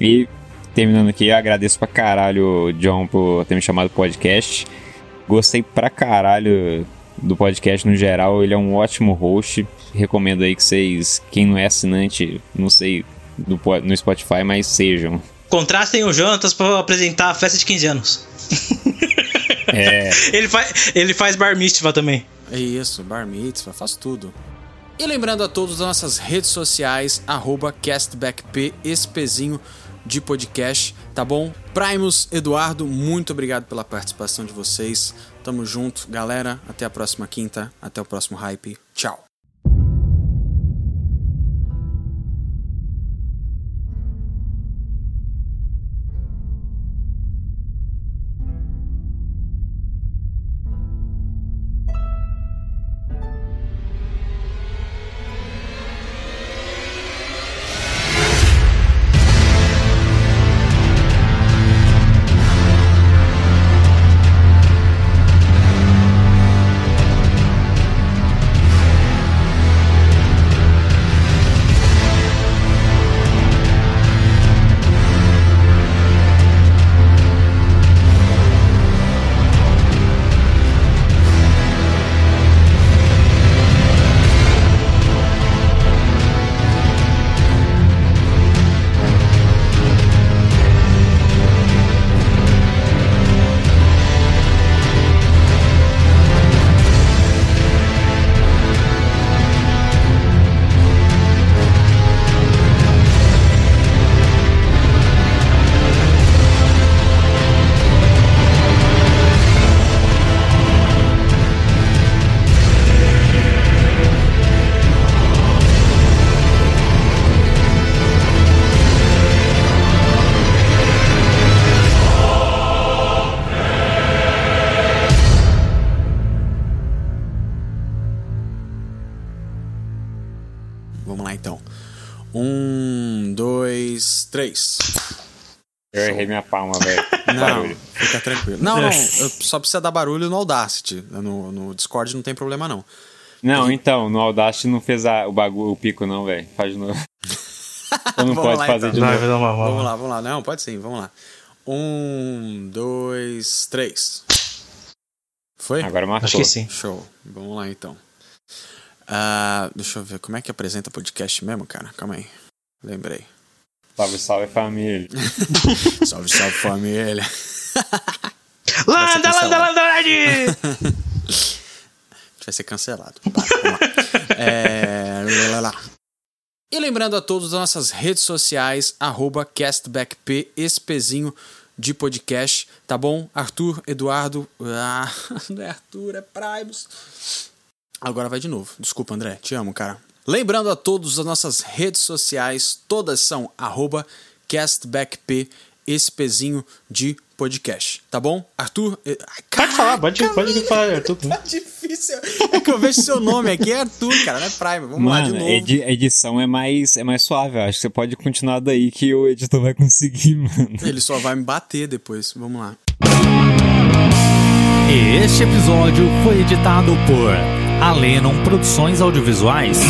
E, terminando aqui, eu agradeço pra caralho o John por ter me chamado pro podcast. Gostei pra caralho do podcast no geral. Ele é um ótimo host. Recomendo aí que vocês, quem não é assinante, não sei, no, po- no Spotify, mas sejam. Contrastem o Jonatas pra apresentar a festa de 15 anos. É. *laughs* Ele, faz, ele faz bar mitzvah também. É isso, bar mitzvah, faz tudo. E lembrando a todos das nossas redes sociais, arroba castbackp, esse pezinho de podcast, tá bom? Primus, Eduardo, muito obrigado pela participação de vocês. Tamo junto, galera. Até a próxima quinta, até o próximo hype. Tchau. Errei minha palma, velho. *laughs* Não, Barulho. fica tranquilo. Não, não, só precisa dar barulho no Audacity. No, no Discord não tem problema, não. Não, então, no Audacity não fez a- o bagulho, o pico, não, velho. Faz de novo. *laughs* Ou não Vamos pode lá, fazer então. de novo. vai. Vamos lá, vamos lá. Não, pode sim, vamos lá. Um, dois, três. Foi? Agora marcou. Acho que sim. Show. Vamos lá então. Ah, deixa eu ver, como é que apresenta podcast mesmo, cara? Calma aí. Lembrei. Salve, salve família. *laughs* Salve, salve família. *laughs* Landa, landa, landa, lande! *laughs* A gente vai ser cancelado. Lá. É, lá, lá, lá. E lembrando a todos das nossas redes sociais, arroba castbackp, esse pezinho de podcast, tá bom? Arthur, Eduardo. Ah, não é Arthur, é Primus. Agora vai de novo. Desculpa, André. Te amo, cara. Lembrando a todos as nossas redes sociais, todas são arroba castbackp, esse pezinho de Podcast, tá bom? Arthur? eh, Ai, Pode falar, pode, pode falar, *laughs* Arthur. Tá difícil. É que eu vejo seu nome aqui, é Arthur, cara, não é Prime. Vamos lá de Mano, novo. edi- a edição é mais, é mais suave. Eu acho que você pode continuar daí que o editor vai conseguir, *laughs* mano. Ele só vai me bater depois. Vamos lá. Este episódio foi editado por Alenon Produções Audiovisuais.